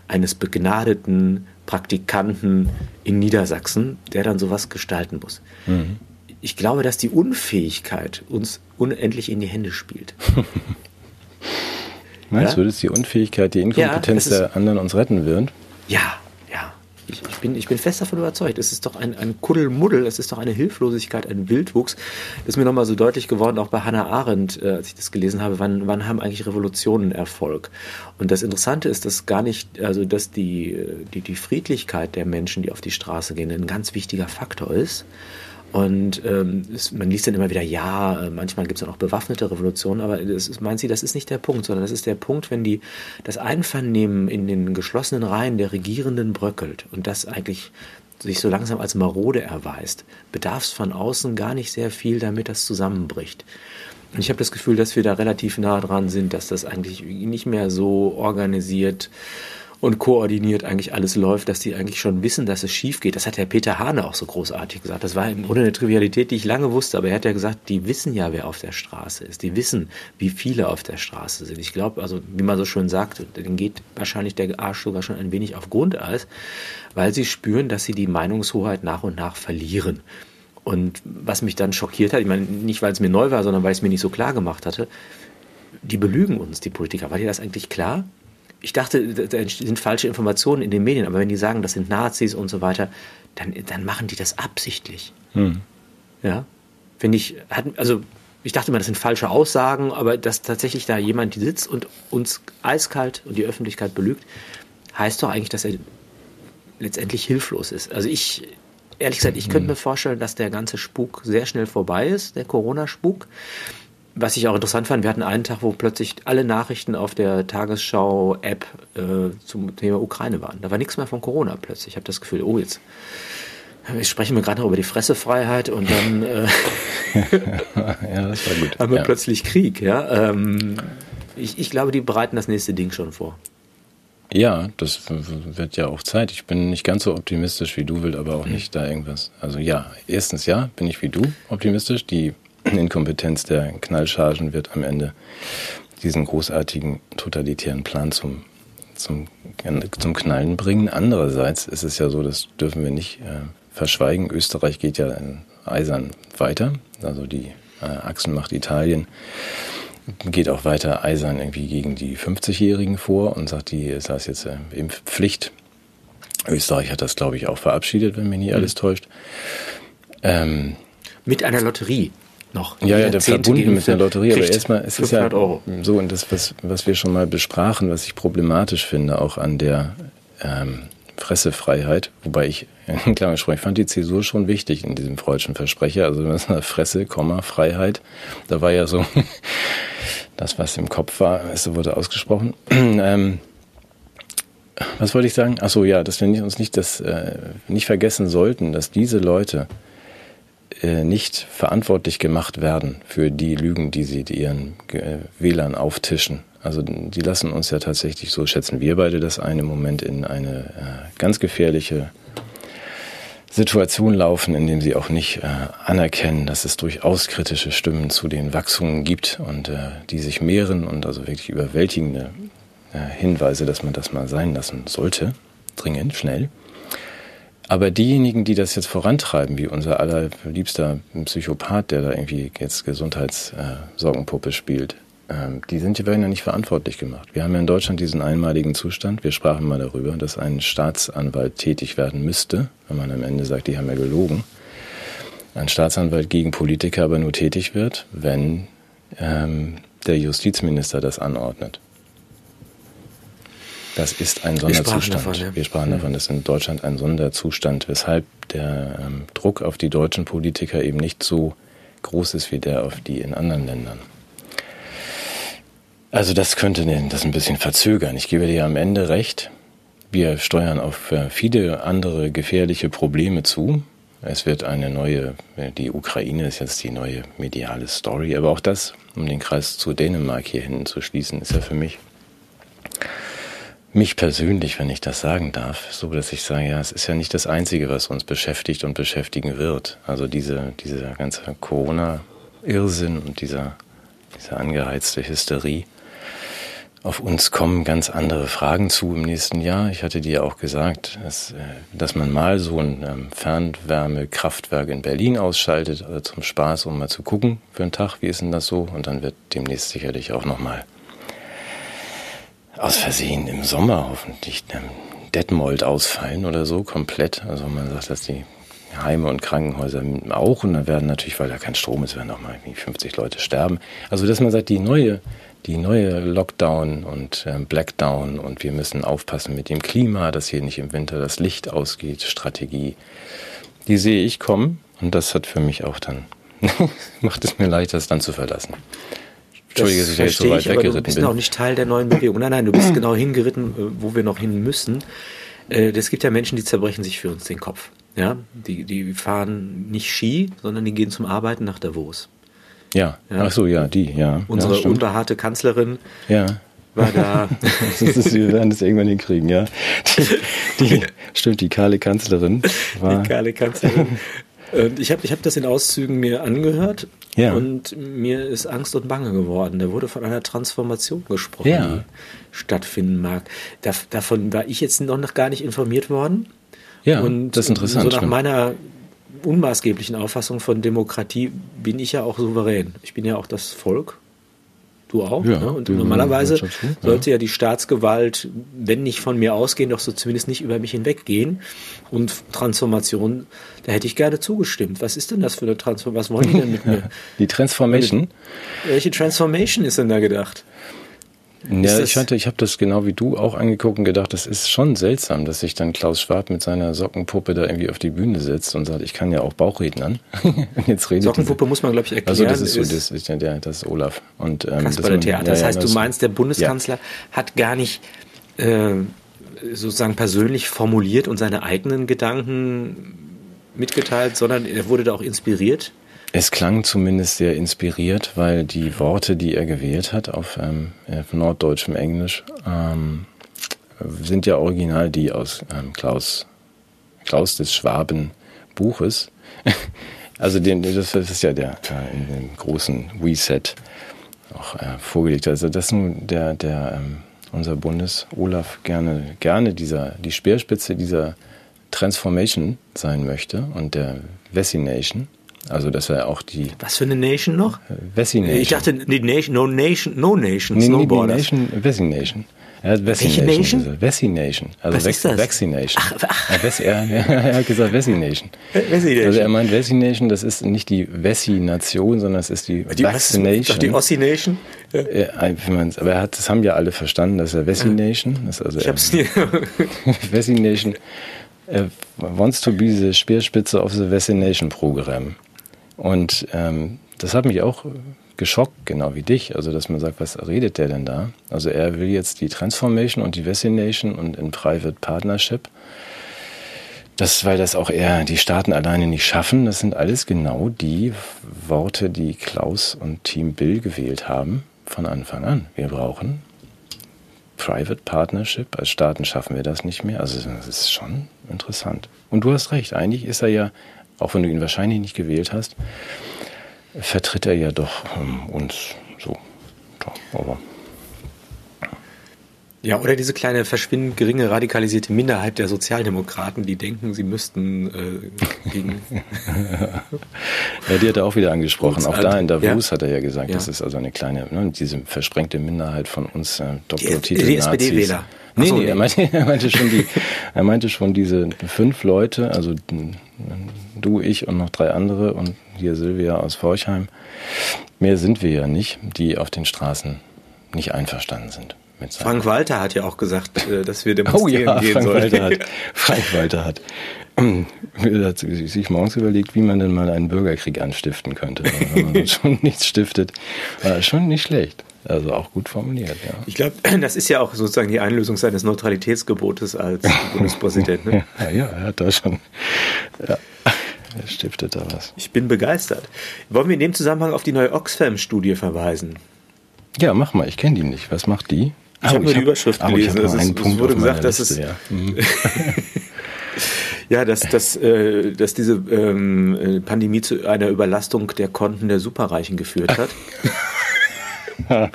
eines begnadeten Praktikanten in Niedersachsen, der dann sowas gestalten muss. Mhm. Ich glaube, dass die Unfähigkeit uns unendlich in die Hände spielt. Meinst ja? du, dass die Unfähigkeit, die Inkompetenz ja, der anderen uns retten wird? Ja, ich, ich, bin, ich bin fest davon überzeugt. Es ist doch ein, ein Kuddelmuddel, es ist doch eine Hilflosigkeit, ein Wildwuchs. Das ist mir nochmal so deutlich geworden, auch bei Hannah Arendt, äh, als ich das gelesen habe, wann, wann haben eigentlich Revolutionen Erfolg? Und das Interessante ist, dass gar nicht, also dass die, die, die Friedlichkeit der Menschen, die auf die Straße gehen, ein ganz wichtiger Faktor ist. Und ähm, es, man liest dann immer wieder, ja, äh, manchmal gibt es dann auch bewaffnete Revolutionen, aber das meint sie, das ist nicht der Punkt, sondern das ist der Punkt, wenn die das Einvernehmen in den geschlossenen Reihen der Regierenden bröckelt und das eigentlich sich so langsam als marode erweist, bedarf es von außen gar nicht sehr viel, damit das zusammenbricht. Und ich habe das Gefühl, dass wir da relativ nah dran sind, dass das eigentlich nicht mehr so organisiert und koordiniert eigentlich alles läuft, dass die eigentlich schon wissen, dass es schief geht. Das hat Herr Peter Hane auch so großartig gesagt. Das war im Grunde eine Trivialität, die ich lange wusste, aber er hat ja gesagt, die wissen ja, wer auf der Straße ist. Die wissen, wie viele auf der Straße sind. Ich glaube, also wie man so schön sagt, denen geht wahrscheinlich der Arsch sogar schon ein wenig auf Grundeis, weil sie spüren, dass sie die Meinungshoheit nach und nach verlieren. Und was mich dann schockiert hat, ich meine, nicht weil es mir neu war, sondern weil es mir nicht so klar gemacht hatte, die belügen uns, die Politiker. War dir das eigentlich klar? Ich dachte, da sind falsche Informationen in den Medien, aber wenn die sagen, das sind Nazis und so weiter, dann, dann machen die das absichtlich. Hm. Ja. Wenn ich, also ich dachte immer, das sind falsche Aussagen, aber dass tatsächlich da jemand sitzt und uns eiskalt und die Öffentlichkeit belügt, heißt doch eigentlich, dass er letztendlich hilflos ist. Also ich, ehrlich gesagt, ich könnte hm. mir vorstellen, dass der ganze Spuk sehr schnell vorbei ist, der Corona-Spuk was ich auch interessant fand, wir hatten einen Tag, wo plötzlich alle Nachrichten auf der Tagesschau-App äh, zum Thema Ukraine waren. Da war nichts mehr von Corona plötzlich. Ich habe das Gefühl, oh, jetzt wir sprechen wir gerade noch über die Fressefreiheit und dann äh, ja, das war gut. haben wir ja. plötzlich Krieg. Ja? Ähm, ich, ich glaube, die bereiten das nächste Ding schon vor. Ja, das wird ja auch Zeit. Ich bin nicht ganz so optimistisch wie du, will aber auch nicht da irgendwas. Also ja, erstens ja, bin ich wie du optimistisch. Die Inkompetenz der Knallchargen wird am Ende diesen großartigen totalitären Plan zum, zum, zum Knallen bringen. Andererseits ist es ja so, das dürfen wir nicht äh, verschweigen. Österreich geht ja eisern weiter, also die äh, Achsenmacht Italien geht auch weiter eisern irgendwie gegen die 50-Jährigen vor und sagt, die ist das jetzt äh, Impfpflicht. Österreich hat das, glaube ich, auch verabschiedet, wenn mich nicht alles mhm. täuscht. Ähm, Mit einer Lotterie noch. Ja, ja, der verbunden mit der Lotterie. Aber erstmal, es ist ja Euro. so, und das, was, was wir schon mal besprachen, was ich problematisch finde, auch an der ähm, Fressefreiheit, wobei ich, in Klammern gesprochen, ich fand die Zäsur schon wichtig in diesem freudschen Versprecher, also das ist eine Fresse, Komma, Freiheit. Da war ja so, das, was im Kopf war, so wurde ausgesprochen. ähm, was wollte ich sagen? Ach so, ja, dass wir uns nicht, das, äh, nicht vergessen sollten, dass diese Leute nicht verantwortlich gemacht werden für die Lügen, die sie ihren äh, Wählern auftischen. Also die lassen uns ja tatsächlich, so schätzen wir beide das eine Moment, in eine äh, ganz gefährliche Situation laufen, indem sie auch nicht äh, anerkennen, dass es durchaus kritische Stimmen zu den Wachsungen gibt und äh, die sich mehren und also wirklich überwältigende äh, Hinweise, dass man das mal sein lassen sollte, dringend, schnell. Aber diejenigen, die das jetzt vorantreiben, wie unser allerliebster Psychopath, der da irgendwie jetzt Gesundheitssorgenpuppe spielt, ähm, die sind, die werden ja nicht verantwortlich gemacht. Wir haben ja in Deutschland diesen einmaligen Zustand. Wir sprachen mal darüber, dass ein Staatsanwalt tätig werden müsste, wenn man am Ende sagt, die haben ja gelogen. Ein Staatsanwalt gegen Politiker aber nur tätig wird, wenn ähm, der Justizminister das anordnet. Das ist ein Sonderzustand. Wir sprachen davon, ja. Wir sprachen davon, das ist in Deutschland ein Sonderzustand, weshalb der ähm, Druck auf die deutschen Politiker eben nicht so groß ist wie der auf die in anderen Ländern. Also das könnte das ein bisschen verzögern. Ich gebe dir am Ende recht. Wir steuern auf äh, viele andere gefährliche Probleme zu. Es wird eine neue, äh, die Ukraine ist jetzt die neue mediale Story, aber auch das, um den Kreis zu Dänemark hier hinten zu schließen, ist ja für mich mich persönlich, wenn ich das sagen darf, so dass ich sage, ja, es ist ja nicht das Einzige, was uns beschäftigt und beschäftigen wird. Also diese, diese ganze Corona-Irrsinn und dieser, diese angeheizte Hysterie. Auf uns kommen ganz andere Fragen zu im nächsten Jahr. Ich hatte dir auch gesagt, dass, äh, dass man mal so ein ähm, Fernwärmekraftwerk in Berlin ausschaltet, also zum Spaß, um mal zu gucken für einen Tag, wie ist denn das so? Und dann wird demnächst sicherlich auch nochmal aus Versehen im Sommer hoffentlich Detmold ausfallen oder so komplett. Also man sagt, dass die Heime und Krankenhäuser auch und dann werden natürlich, weil da kein Strom ist, werden auch mal 50 Leute sterben. Also dass man sagt, die neue, die neue Lockdown und äh, Blackdown und wir müssen aufpassen mit dem Klima, dass hier nicht im Winter das Licht ausgeht, Strategie, die sehe ich kommen und das hat für mich auch dann, macht es mir leicht, das dann zu verlassen. Entschuldige, dass ich jetzt so weit ich, weggeritten bin. Du bist bin. auch nicht Teil der neuen Bewegung. Nein, nein, du bist genau hingeritten, äh, wo wir noch hin müssen. Äh, es gibt ja Menschen, die zerbrechen sich für uns den Kopf. Ja, die, die fahren nicht Ski, sondern die gehen zum Arbeiten nach Davos. Ja, ja. ach so, ja, die, ja. Unsere ja, unbehaarte Kanzlerin ja. war da. das ist, wir werden das irgendwann hinkriegen, ja. Die, die, stimmt, die kahle Kanzlerin war. Die kahle Kanzlerin. Und ich habe ich hab das in Auszügen mir angehört ja. und mir ist Angst und Bange geworden. Da wurde von einer Transformation gesprochen, ja. die stattfinden mag. Da, davon war ich jetzt noch gar nicht informiert worden. Ja, und das ist interessant. So nach stimmt. meiner unmaßgeblichen Auffassung von Demokratie bin ich ja auch souverän. Ich bin ja auch das Volk Du auch. Ja, ne? Und normalerweise sollte ja die Staatsgewalt, wenn nicht von mir ausgehen, doch so zumindest nicht über mich hinweggehen. Und Transformation, da hätte ich gerne zugestimmt. Was ist denn das für eine Transformation? Was wollen die denn mit mir? Die Transformation? Welche Transformation ist denn da gedacht? Ja, ich hatte, ich habe das genau wie du auch angeguckt und gedacht, das ist schon seltsam, dass sich dann Klaus Schwab mit seiner Sockenpuppe da irgendwie auf die Bühne setzt und sagt, ich kann ja auch Bauchrednern. jetzt redet Sockenpuppe diese, muss man, glaube ich, erklären. Also das ist so, das ist, ja, das ist Olaf. Und, ähm, Kasperle Theater. Das, ja, heißt, du meinst, der Bundeskanzler ja. hat gar nicht äh, sozusagen persönlich formuliert und seine eigenen Gedanken mitgeteilt, sondern er wurde da auch inspiriert es klang zumindest sehr inspiriert, weil die Worte, die er gewählt hat auf, ähm, auf norddeutschem Englisch, ähm, sind ja original die aus ähm, Klaus, Klaus des Schwaben Buches. also den, das, das, ist ja der äh, in dem großen Reset auch äh, vorgelegt. Also das nun der, der ähm, unser Bundes Olaf gerne, gerne dieser, die Speerspitze dieser Transformation sein möchte und der Vessination. Also, dass er auch die. Was für eine Nation noch? Vessination. Ich dachte, die Nation, no Nation, no Nation, nee, Snowboarders. Nee, die Nation, Vessination. Er hat Welche Nation? Vessination. Also Was ist das? Vaccination. Ach, ach. Er, er, er, hat gesagt Vessination. Vessination. Also er meint Vessination, das ist nicht die Vessination, sondern es ist die, die Vaccination. Doch die Ossination? Ja. aber er hat, das haben ja alle verstanden, dass er Vessination ja. ist. Also ich hab's nie. Vessination uh, wants to be the Speerspitze of the Vessination Program. Und ähm, das hat mich auch geschockt, genau wie dich. Also, dass man sagt, was redet der denn da? Also, er will jetzt die Transformation und die Vestination und in Private Partnership. Das, weil das auch eher die Staaten alleine nicht schaffen. Das sind alles genau die Worte, die Klaus und Team Bill gewählt haben von Anfang an. Wir brauchen Private Partnership. Als Staaten schaffen wir das nicht mehr. Also, das ist schon interessant. Und du hast recht. Eigentlich ist er ja, auch wenn du ihn wahrscheinlich nicht gewählt hast, vertritt er ja doch ähm, uns so. aber ja, oder diese kleine verschwindend geringe radikalisierte Minderheit der Sozialdemokraten, die denken, sie müssten äh, gegen. ja, die hat er auch wieder angesprochen. Auch da in Davos ja. hat er ja gesagt, ja. das ist also eine kleine, ne, diese versprengte Minderheit von uns äh, Doktortitel. Die, die SPD-Wähler. Nee, nee, er meinte, er meinte schon die, er meinte schon diese fünf Leute, also du, ich und noch drei andere und hier Silvia aus Forchheim. Mehr sind wir ja nicht, die auf den Straßen nicht einverstanden sind. Frank Walter hat ja auch gesagt, äh, dass wir demonstrieren oh ja, gehen Frank sollen. Walter hat, Frank Walter hat, hat sich morgens überlegt, wie man denn mal einen Bürgerkrieg anstiften könnte. Wenn man schon nichts stiftet, war schon nicht schlecht. Also auch gut formuliert, ja. Ich glaube, das ist ja auch sozusagen die Einlösung seines Neutralitätsgebotes als Bundespräsident. Ne? ja, ja, er hat da schon. Ja. Er stiftet da was. Ich bin begeistert. Wollen wir in dem Zusammenhang auf die neue Oxfam-Studie verweisen? Ja, mach mal. Ich kenne die nicht. Was macht die? Ich oh, habe nur die Überschrift oh, gelesen. Es, es, wurde gesagt, dass es. Ja, mhm. ja dass, dass, äh, dass diese ähm, äh, Pandemie zu einer Überlastung der Konten der Superreichen geführt hat.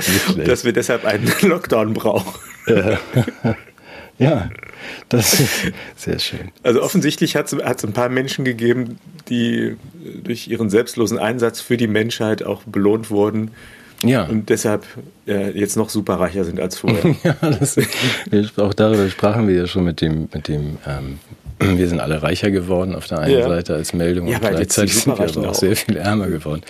dass wir deshalb einen Lockdown brauchen. Ja, das ist sehr schön. Also offensichtlich hat es ein paar Menschen gegeben, die durch ihren selbstlosen Einsatz für die Menschheit auch belohnt wurden. Ja. Und deshalb äh, jetzt noch superreicher sind als vorher. ja, das, auch darüber sprachen wir ja schon mit dem, mit dem ähm, wir sind alle reicher geworden auf der einen ja. Seite als Meldung ja, und gleichzeitig sind wir aber auch sehr viel ärmer geworden.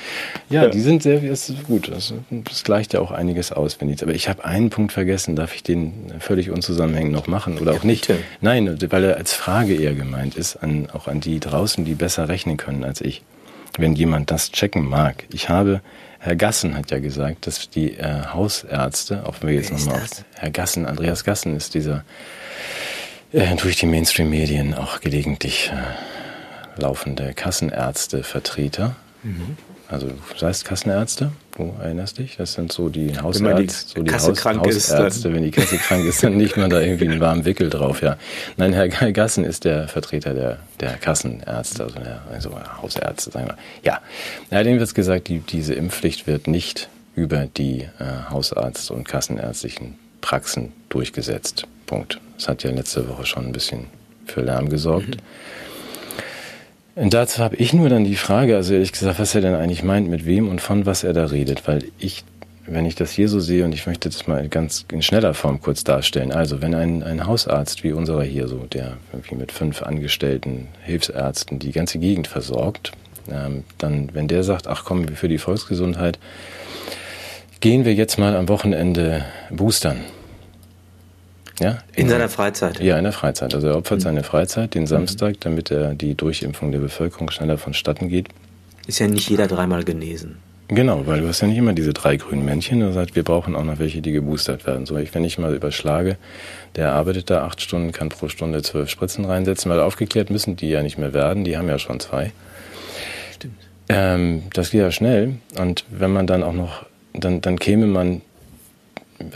Ja, ja, die sind sehr, das ist gut. Das, das, gleicht ja auch einiges aus, wenn ich. Aber ich habe einen Punkt vergessen. Darf ich den völlig unzusammenhängend noch machen oder auch nicht? Bitte. Nein, weil er als Frage eher gemeint ist, an, auch an die draußen, die besser rechnen können als ich. Wenn jemand das checken mag. Ich habe Herr Gassen hat ja gesagt, dass die äh, Hausärzte, auch wenn wir jetzt nochmal auf Herr Gassen, Andreas Gassen ist dieser äh, durch die Mainstream-Medien auch gelegentlich äh, laufende Kassenärzte-Vertreter. Mhm. Also das heißt Kassenärzte, du erinnerst dich? Das sind so die Hausärzte, so die Haus, Hausärzte, wenn die Kasse krank ist, dann nicht mal da irgendwie einen warmen Wickel drauf, ja. Nein, Herr Gassen ist der Vertreter der, der Kassenärzte, also der also Hausärzte, sagen wir. Ja, ja dem wird gesagt, die, diese Impfpflicht wird nicht über die äh, Hausarzt- und kassenärztlichen Praxen durchgesetzt. Punkt. Das hat ja letzte Woche schon ein bisschen für Lärm gesorgt. Mhm. Und dazu habe ich nur dann die Frage, also ehrlich gesagt, was er denn eigentlich meint, mit wem und von was er da redet, weil ich, wenn ich das hier so sehe und ich möchte das mal ganz in schneller Form kurz darstellen, also wenn ein, ein Hausarzt wie unserer hier so, der irgendwie mit fünf Angestellten, Hilfsärzten die ganze Gegend versorgt, ähm, dann, wenn der sagt, ach komm, für die Volksgesundheit, gehen wir jetzt mal am Wochenende boostern ja, in, in seiner Freizeit. Ja, in der Freizeit. Also er opfert mhm. seine Freizeit den Samstag, damit er die Durchimpfung der Bevölkerung schneller vonstatten geht. Ist ja nicht jeder dreimal genesen. Genau, weil du hast ja nicht immer diese drei grünen Männchen. Du sagst, wir brauchen auch noch welche, die geboostert werden. So, ich, wenn ich mal überschlage, der arbeitet da acht Stunden, kann pro Stunde zwölf Spritzen reinsetzen, weil aufgeklärt müssen die ja nicht mehr werden. Die haben ja schon zwei. Stimmt. Ähm, das geht ja schnell. Und wenn man dann auch noch, dann, dann käme man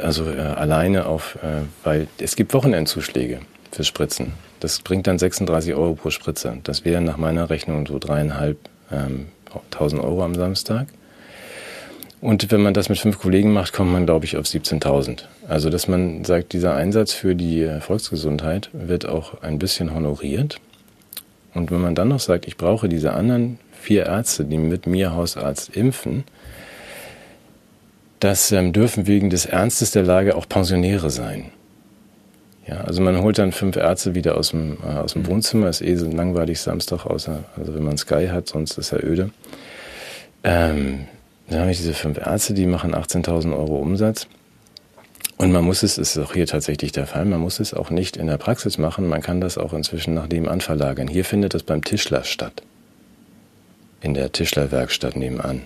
also äh, alleine auf, äh, weil es gibt Wochenendzuschläge für Spritzen. Das bringt dann 36 Euro pro Spritze. Das wären nach meiner Rechnung so dreieinhalb ähm, Euro am Samstag. Und wenn man das mit fünf Kollegen macht, kommt man, glaube ich, auf 17.000. Also, dass man sagt, dieser Einsatz für die äh, Volksgesundheit wird auch ein bisschen honoriert. Und wenn man dann noch sagt, ich brauche diese anderen vier Ärzte, die mit mir Hausarzt impfen, das ähm, dürfen wegen des Ernstes der Lage auch Pensionäre sein. Ja, also man holt dann fünf Ärzte wieder aus dem, äh, aus dem Wohnzimmer, ist eh so langweilig Samstag, außer also wenn man Sky hat, sonst ist er öde. Ähm, dann habe ich diese fünf Ärzte, die machen 18.000 Euro Umsatz. Und man muss es, ist auch hier tatsächlich der Fall, man muss es auch nicht in der Praxis machen, man kann das auch inzwischen nach dem verlagern. Hier findet das beim Tischler statt. In der Tischlerwerkstatt nebenan.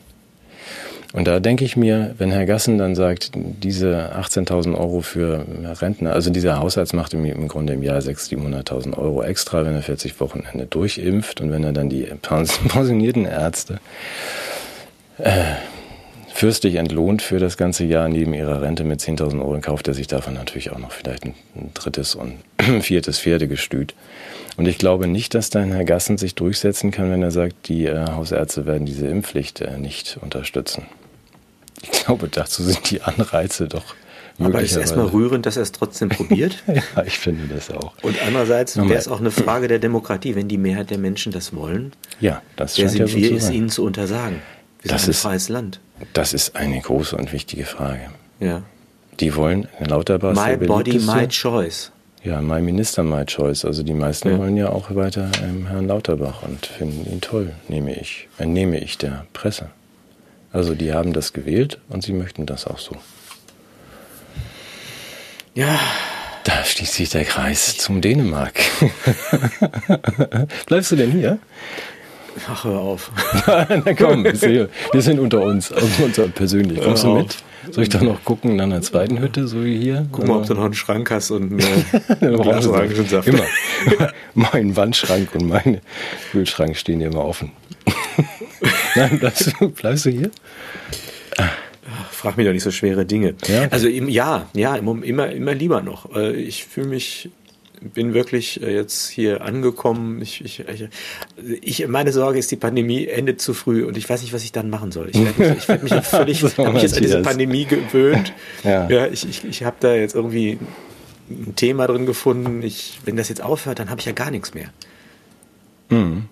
Und da denke ich mir, wenn Herr Gassen dann sagt, diese 18.000 Euro für Rentner, also dieser Hausarzt macht im, Grunde im Jahr 600.000, 700.000 Euro extra, wenn er 40 Wochenende durchimpft und wenn er dann die pensionierten Ärzte äh, fürstlich entlohnt für das ganze Jahr neben ihrer Rente mit 10.000 Euro, kauft er sich davon natürlich auch noch vielleicht ein, ein drittes und viertes Pferdegestüt. Und ich glaube nicht, dass dann Herr Gassen sich durchsetzen kann, wenn er sagt, die äh, Hausärzte werden diese Impfpflicht äh, nicht unterstützen. Ich glaube, dazu sind die Anreize doch. Aber es ist erstmal rührend, dass er es trotzdem probiert. ja, ich finde das auch. Und andererseits wäre es auch eine Frage der Demokratie, wenn die Mehrheit der Menschen das wollen. Ja, das Wer sind ja wir, es ihnen zu untersagen? Wir das sind ein ist, freies Land. Das ist eine große und wichtige Frage. Ja. Die wollen Lauterbach. My body, my choice. Ja, my Minister, my choice. Also die meisten ja. wollen ja auch weiter ähm, Herrn Lauterbach und finden ihn toll, nehme ich, entnehme ich der Presse. Also die haben das gewählt und sie möchten das auch so. Ja. Da schließt sich der Kreis zum Dänemark. Bleibst du denn hier? Ach, hör auf. Na komm, wir sind unter uns, also unter persönlich. Kommst du mit? Soll ich da noch gucken in einer zweiten Hütte, so wie hier? Guck mal, ob du noch einen Schrank hast und eine Glas Orangensaft. Immer. mein Wandschrank und mein Kühlschrank stehen immer offen. Nein, bleibst du, bleibst du hier? Frag mich doch nicht so schwere Dinge. Ja? Also ja, ja, immer, immer lieber noch. Ich fühle mich bin wirklich äh, jetzt hier angekommen. Ich, ich, ich, meine Sorge ist, die Pandemie endet zu früh und ich weiß nicht, was ich dann machen soll. Ich werde mich, ich werd mich völlig, so habe mich jetzt an diese Pandemie gewöhnt. ja. ja, ich, ich, ich habe da jetzt irgendwie ein Thema drin gefunden. Ich, wenn das jetzt aufhört, dann habe ich ja gar nichts mehr. Mhm.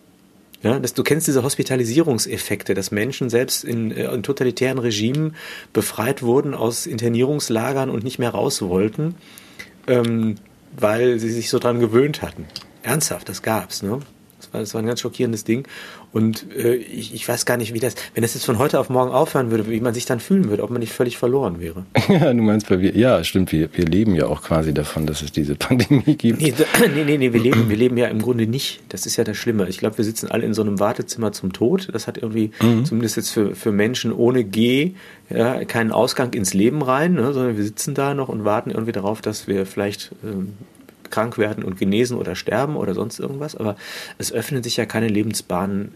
Ja, dass du kennst diese Hospitalisierungseffekte, dass Menschen selbst in, äh, in totalitären Regimen befreit wurden aus Internierungslagern und nicht mehr raus wollten. Ähm, weil sie sich so dran gewöhnt hatten. Ernsthaft, das gab's, ne? Das war, das war ein ganz schockierendes Ding. Und äh, ich, ich weiß gar nicht, wie das, wenn das jetzt von heute auf morgen aufhören würde, wie man sich dann fühlen würde, ob man nicht völlig verloren wäre. Ja, du meinst, weil wir, ja, stimmt, wir, wir leben ja auch quasi davon, dass es diese Pandemie gibt. Nee, nee, nee, nee wir, leben, wir leben ja im Grunde nicht. Das ist ja das Schlimme. Ich glaube, wir sitzen alle in so einem Wartezimmer zum Tod. Das hat irgendwie, mhm. zumindest jetzt für, für Menschen ohne G, ja, keinen Ausgang ins Leben rein, ne, sondern wir sitzen da noch und warten irgendwie darauf, dass wir vielleicht ähm, krank werden und genesen oder sterben oder sonst irgendwas. Aber es öffnen sich ja keine Lebensbahnen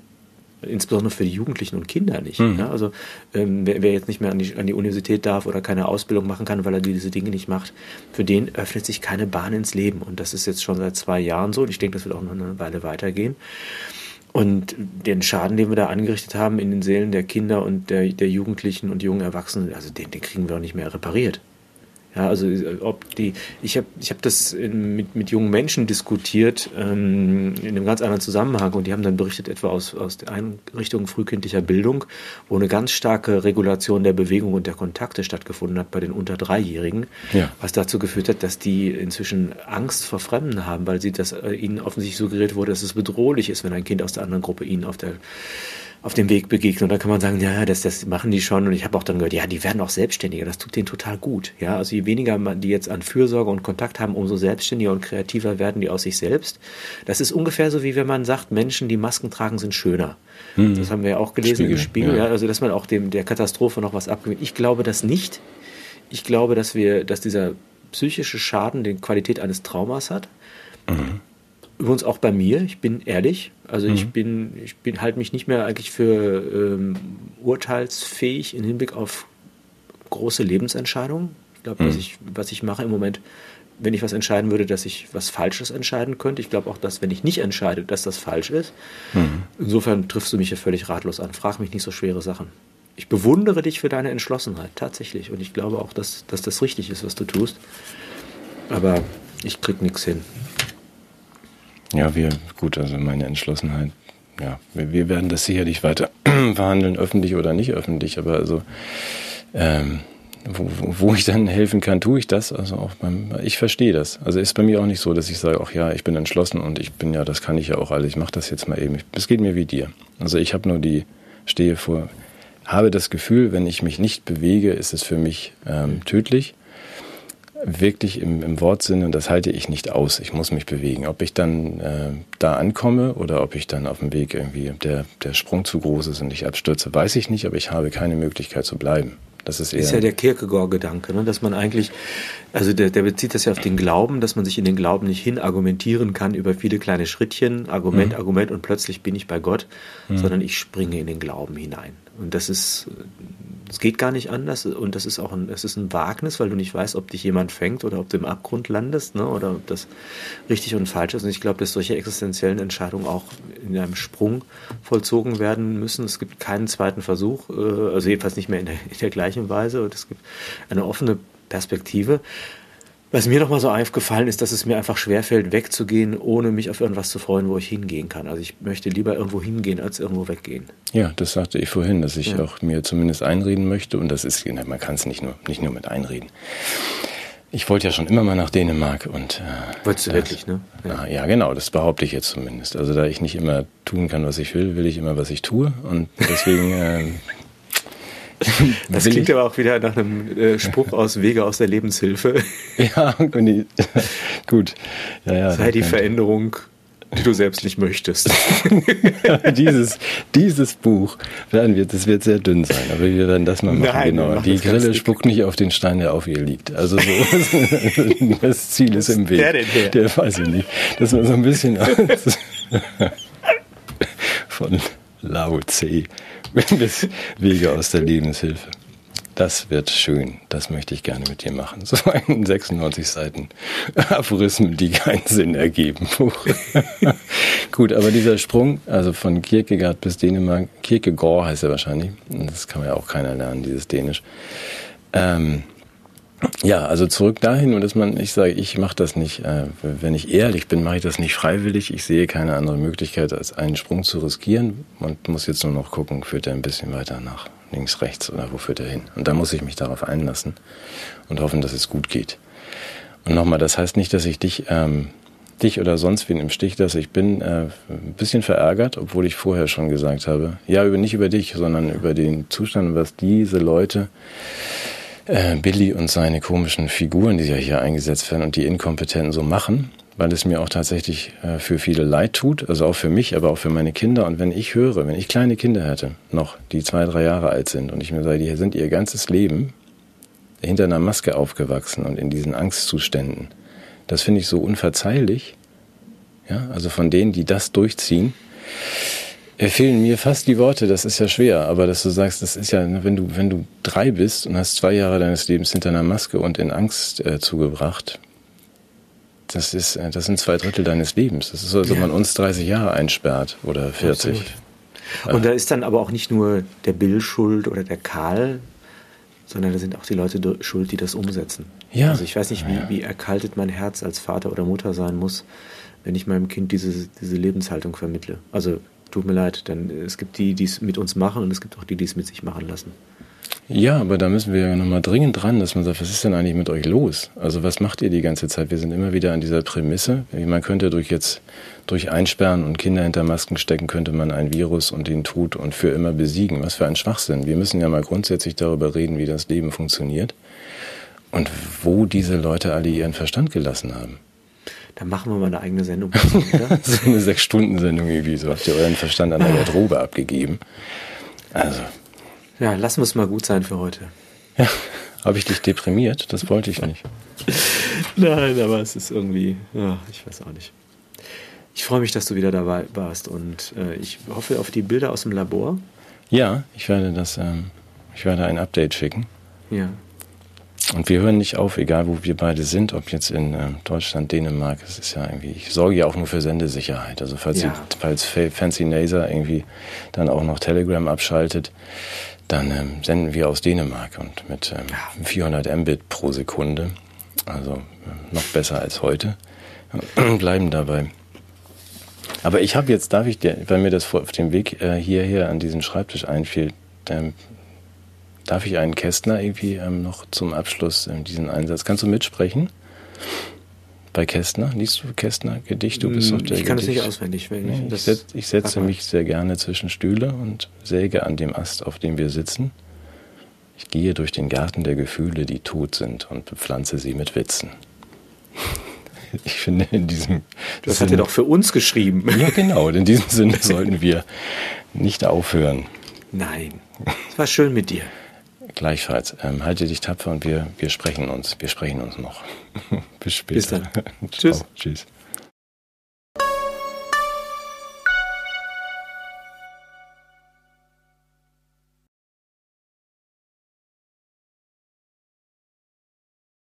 insbesondere für die Jugendlichen und Kinder nicht. Mhm. Ja, also ähm, wer, wer, jetzt nicht mehr an die, an die Universität darf oder keine Ausbildung machen kann, weil er diese Dinge nicht macht, für den öffnet sich keine Bahn ins Leben. Und das ist jetzt schon seit zwei Jahren so und ich denke, das wird auch noch eine Weile weitergehen. Und den Schaden, den wir da angerichtet haben in den Seelen der Kinder und der, der Jugendlichen und jungen Erwachsenen, also den, den kriegen wir auch nicht mehr repariert. Ja, also ob die, ich habe ich hab das in, mit, mit jungen Menschen diskutiert ähm, in einem ganz anderen Zusammenhang und die haben dann berichtet etwa aus, aus der Einrichtung frühkindlicher Bildung, wo eine ganz starke Regulation der Bewegung und der Kontakte stattgefunden hat bei den unter Dreijährigen, ja. was dazu geführt hat, dass die inzwischen Angst vor Fremden haben, weil sie das äh, ihnen offensichtlich suggeriert wurde, dass es bedrohlich ist, wenn ein Kind aus der anderen Gruppe ihnen auf der auf dem Weg begegnen. Und da kann man sagen, ja, das, das machen die schon. Und ich habe auch dann gehört, ja, die werden auch selbstständiger. Das tut denen total gut. Ja, also je weniger man die jetzt an Fürsorge und Kontakt haben, umso selbstständiger und kreativer werden die aus sich selbst. Das ist ungefähr so, wie wenn man sagt, Menschen, die Masken tragen, sind schöner. Mhm. Das haben wir ja auch gelesen Spiegel, im Spiegel. Ja. ja. also dass man auch dem der Katastrophe noch was abgewinnt. Ich glaube das nicht. Ich glaube, dass wir, dass dieser psychische Schaden die Qualität eines Traumas hat. Mhm. Übrigens auch bei mir, ich bin ehrlich. Also mhm. ich bin, ich bin halte mich nicht mehr eigentlich für ähm, urteilsfähig im Hinblick auf große Lebensentscheidungen. Ich glaube, mhm. was, ich, was ich mache im Moment, wenn ich was entscheiden würde, dass ich was Falsches entscheiden könnte. Ich glaube auch, dass wenn ich nicht entscheide, dass das falsch ist. Mhm. Insofern triffst du mich ja völlig ratlos an. Frag mich nicht so schwere Sachen. Ich bewundere dich für deine Entschlossenheit, tatsächlich. Und ich glaube auch, dass, dass das richtig ist, was du tust. Aber ich krieg nichts hin. Ja, wir, gut, also meine Entschlossenheit, ja, wir, wir werden das sicherlich weiter verhandeln, öffentlich oder nicht öffentlich, aber also, ähm, wo, wo ich dann helfen kann, tue ich das. Also auch beim, ich verstehe das. Also ist bei mir auch nicht so, dass ich sage, ach ja, ich bin entschlossen und ich bin ja, das kann ich ja auch alles. Ich mache das jetzt mal eben. Es geht mir wie dir. Also ich habe nur die, stehe vor, habe das Gefühl, wenn ich mich nicht bewege, ist es für mich ähm, tödlich. Wirklich im, im Wortsinne, und das halte ich nicht aus. Ich muss mich bewegen. Ob ich dann äh, da ankomme oder ob ich dann auf dem Weg irgendwie der, der Sprung zu groß ist und ich abstürze, weiß ich nicht, aber ich habe keine Möglichkeit zu bleiben. Das ist, eher ist ja der Kierkegaard-Gedanke, ne? dass man eigentlich, also der, der bezieht das ja auf den Glauben, dass man sich in den Glauben nicht hin argumentieren kann über viele kleine Schrittchen, Argument, mhm. Argument und plötzlich bin ich bei Gott, mhm. sondern ich springe in den Glauben hinein. Und das ist, es geht gar nicht anders und das ist auch ein, es ist ein Wagnis, weil du nicht weißt, ob dich jemand fängt oder ob du im Abgrund landest, ne? oder ob das richtig und falsch ist. Und ich glaube, dass solche existenziellen Entscheidungen auch in einem Sprung vollzogen werden müssen. Es gibt keinen zweiten Versuch, äh, also jedenfalls nicht mehr in der, in der gleichen Weise. Und es gibt eine offene Perspektive. Was mir nochmal so aufgefallen ist, dass es mir einfach schwerfällt, wegzugehen, ohne mich auf irgendwas zu freuen, wo ich hingehen kann. Also ich möchte lieber irgendwo hingehen, als irgendwo weggehen. Ja, das sagte ich vorhin, dass ich ja. auch mir zumindest einreden möchte. Und das ist, man kann es nicht nur, nicht nur mit einreden. Ich wollte ja schon immer mal nach Dänemark und. Äh, Wolltest du das, wirklich, ne? Ja. ja, genau, das behaupte ich jetzt zumindest. Also da ich nicht immer tun kann, was ich will, will ich immer, was ich tue. Und deswegen äh, Das klingt aber auch wieder nach einem äh, Spruch aus Wege aus der Lebenshilfe. Ja, gut. Ja, ja, Sei die Veränderung, die du selbst nicht möchtest. dieses, dieses Buch werden wir, das wird sehr dünn sein, aber wir werden das mal machen. Nein, genau. Die Grille spuckt nicht auf den Stein, der auf ihr liegt. Also so, das Ziel ist im Weg. Der denn her? Der weiß ich nicht. Das war so ein bisschen von Lao Tse. Wege aus der Lebenshilfe. Das wird schön. Das möchte ich gerne mit dir machen. So ein 96 Seiten Aphorismen, die keinen Sinn ergeben. Gut, aber dieser Sprung, also von Kierkegaard bis Dänemark, Kierkegaard heißt er wahrscheinlich. Das kann ja auch keiner lernen, dieses Dänisch. Ähm, ja, also zurück dahin und dass man, ich sage, ich mache das nicht, äh, wenn ich ehrlich bin, mache ich das nicht freiwillig. Ich sehe keine andere Möglichkeit, als einen Sprung zu riskieren und muss jetzt nur noch gucken, führt er ein bisschen weiter nach links, rechts oder wo führt er hin. Und da muss ich mich darauf einlassen und hoffen, dass es gut geht. Und nochmal, das heißt nicht, dass ich dich, ähm, dich oder sonst wen im Stich lasse. Ich bin äh, ein bisschen verärgert, obwohl ich vorher schon gesagt habe, ja, über, nicht über dich, sondern über den Zustand, was diese Leute äh, Billy und seine komischen Figuren, die ja hier eingesetzt werden und die Inkompetenten so machen, weil es mir auch tatsächlich äh, für viele leid tut, also auch für mich, aber auch für meine Kinder. Und wenn ich höre, wenn ich kleine Kinder hätte, noch, die zwei, drei Jahre alt sind, und ich mir sage, die sind ihr ganzes Leben hinter einer Maske aufgewachsen und in diesen Angstzuständen, das finde ich so unverzeihlich. Ja, also von denen, die das durchziehen, fehlen mir fast die Worte, das ist ja schwer, aber dass du sagst, das ist ja, wenn du, wenn du drei bist und hast zwei Jahre deines Lebens hinter einer Maske und in Angst äh, zugebracht, das ist, äh, das sind zwei Drittel deines Lebens. Das ist so, als ob man uns 30 Jahre einsperrt oder 40. Absolut. Und da ist dann aber auch nicht nur der Bill schuld oder der Karl, sondern da sind auch die Leute schuld, die das umsetzen. Ja. Also ich weiß nicht, wie, wie erkaltet mein Herz als Vater oder Mutter sein muss, wenn ich meinem Kind diese, diese Lebenshaltung vermittle. Also tut mir leid, denn es gibt die, die es mit uns machen und es gibt auch die, die es mit sich machen lassen. Ja, aber da müssen wir ja nochmal dringend dran, dass man sagt, was ist denn eigentlich mit euch los? Also was macht ihr die ganze Zeit? Wir sind immer wieder an dieser Prämisse. Man könnte durch jetzt, durch Einsperren und Kinder hinter Masken stecken, könnte man ein Virus und den Tod und für immer besiegen. Was für ein Schwachsinn. Wir müssen ja mal grundsätzlich darüber reden, wie das Leben funktioniert und wo diese Leute alle ihren Verstand gelassen haben. Da machen wir mal eine eigene Sendung. so eine Sechs-Stunden-Sendung irgendwie. So habt ihr euren Verstand an der Garderobe abgegeben. Also. Ja, lassen wir es mal gut sein für heute. Ja, habe ich dich deprimiert? Das wollte ich nicht. Nein, aber es ist irgendwie, ja, ich weiß auch nicht. Ich freue mich, dass du wieder dabei warst und äh, ich hoffe auf die Bilder aus dem Labor. Ja, ich werde das, ähm, ich werde ein Update schicken. Ja. Und wir hören nicht auf, egal wo wir beide sind, ob jetzt in äh, Deutschland, Dänemark, es ist ja irgendwie, ich sorge ja auch nur für Sendesicherheit. Also falls, ja. die, falls Fancy Naser irgendwie dann auch noch Telegram abschaltet, dann ähm, senden wir aus Dänemark und mit ähm, 400 Mbit pro Sekunde, also äh, noch besser als heute, bleiben dabei. Aber ich habe jetzt, darf ich dir, weil mir das auf dem Weg äh, hierher an diesen Schreibtisch einfiel, ähm, darf ich einen Kästner irgendwie ähm, noch zum Abschluss ähm, diesen Einsatz? Kannst du mitsprechen? Bei Kästner? Liest du Kästner Gedicht? Du bist doch der Ich kann es nicht auswendig. Wenn nee, ich, setz, ich setze mich sehr gerne zwischen Stühle und säge an dem Ast, auf dem wir sitzen. Ich gehe durch den Garten der Gefühle, die tot sind, und bepflanze sie mit Witzen. Ich finde in diesem. Das Sinn, hat er doch für uns geschrieben. Ja, genau. In diesem Sinne sollten wir nicht aufhören. Nein. Es war schön mit dir. Gleichfalls. Ähm, halte dich tapfer und wir, wir sprechen uns. Wir sprechen uns noch. Bis später. Bis dann. Tschüss. Tschüss.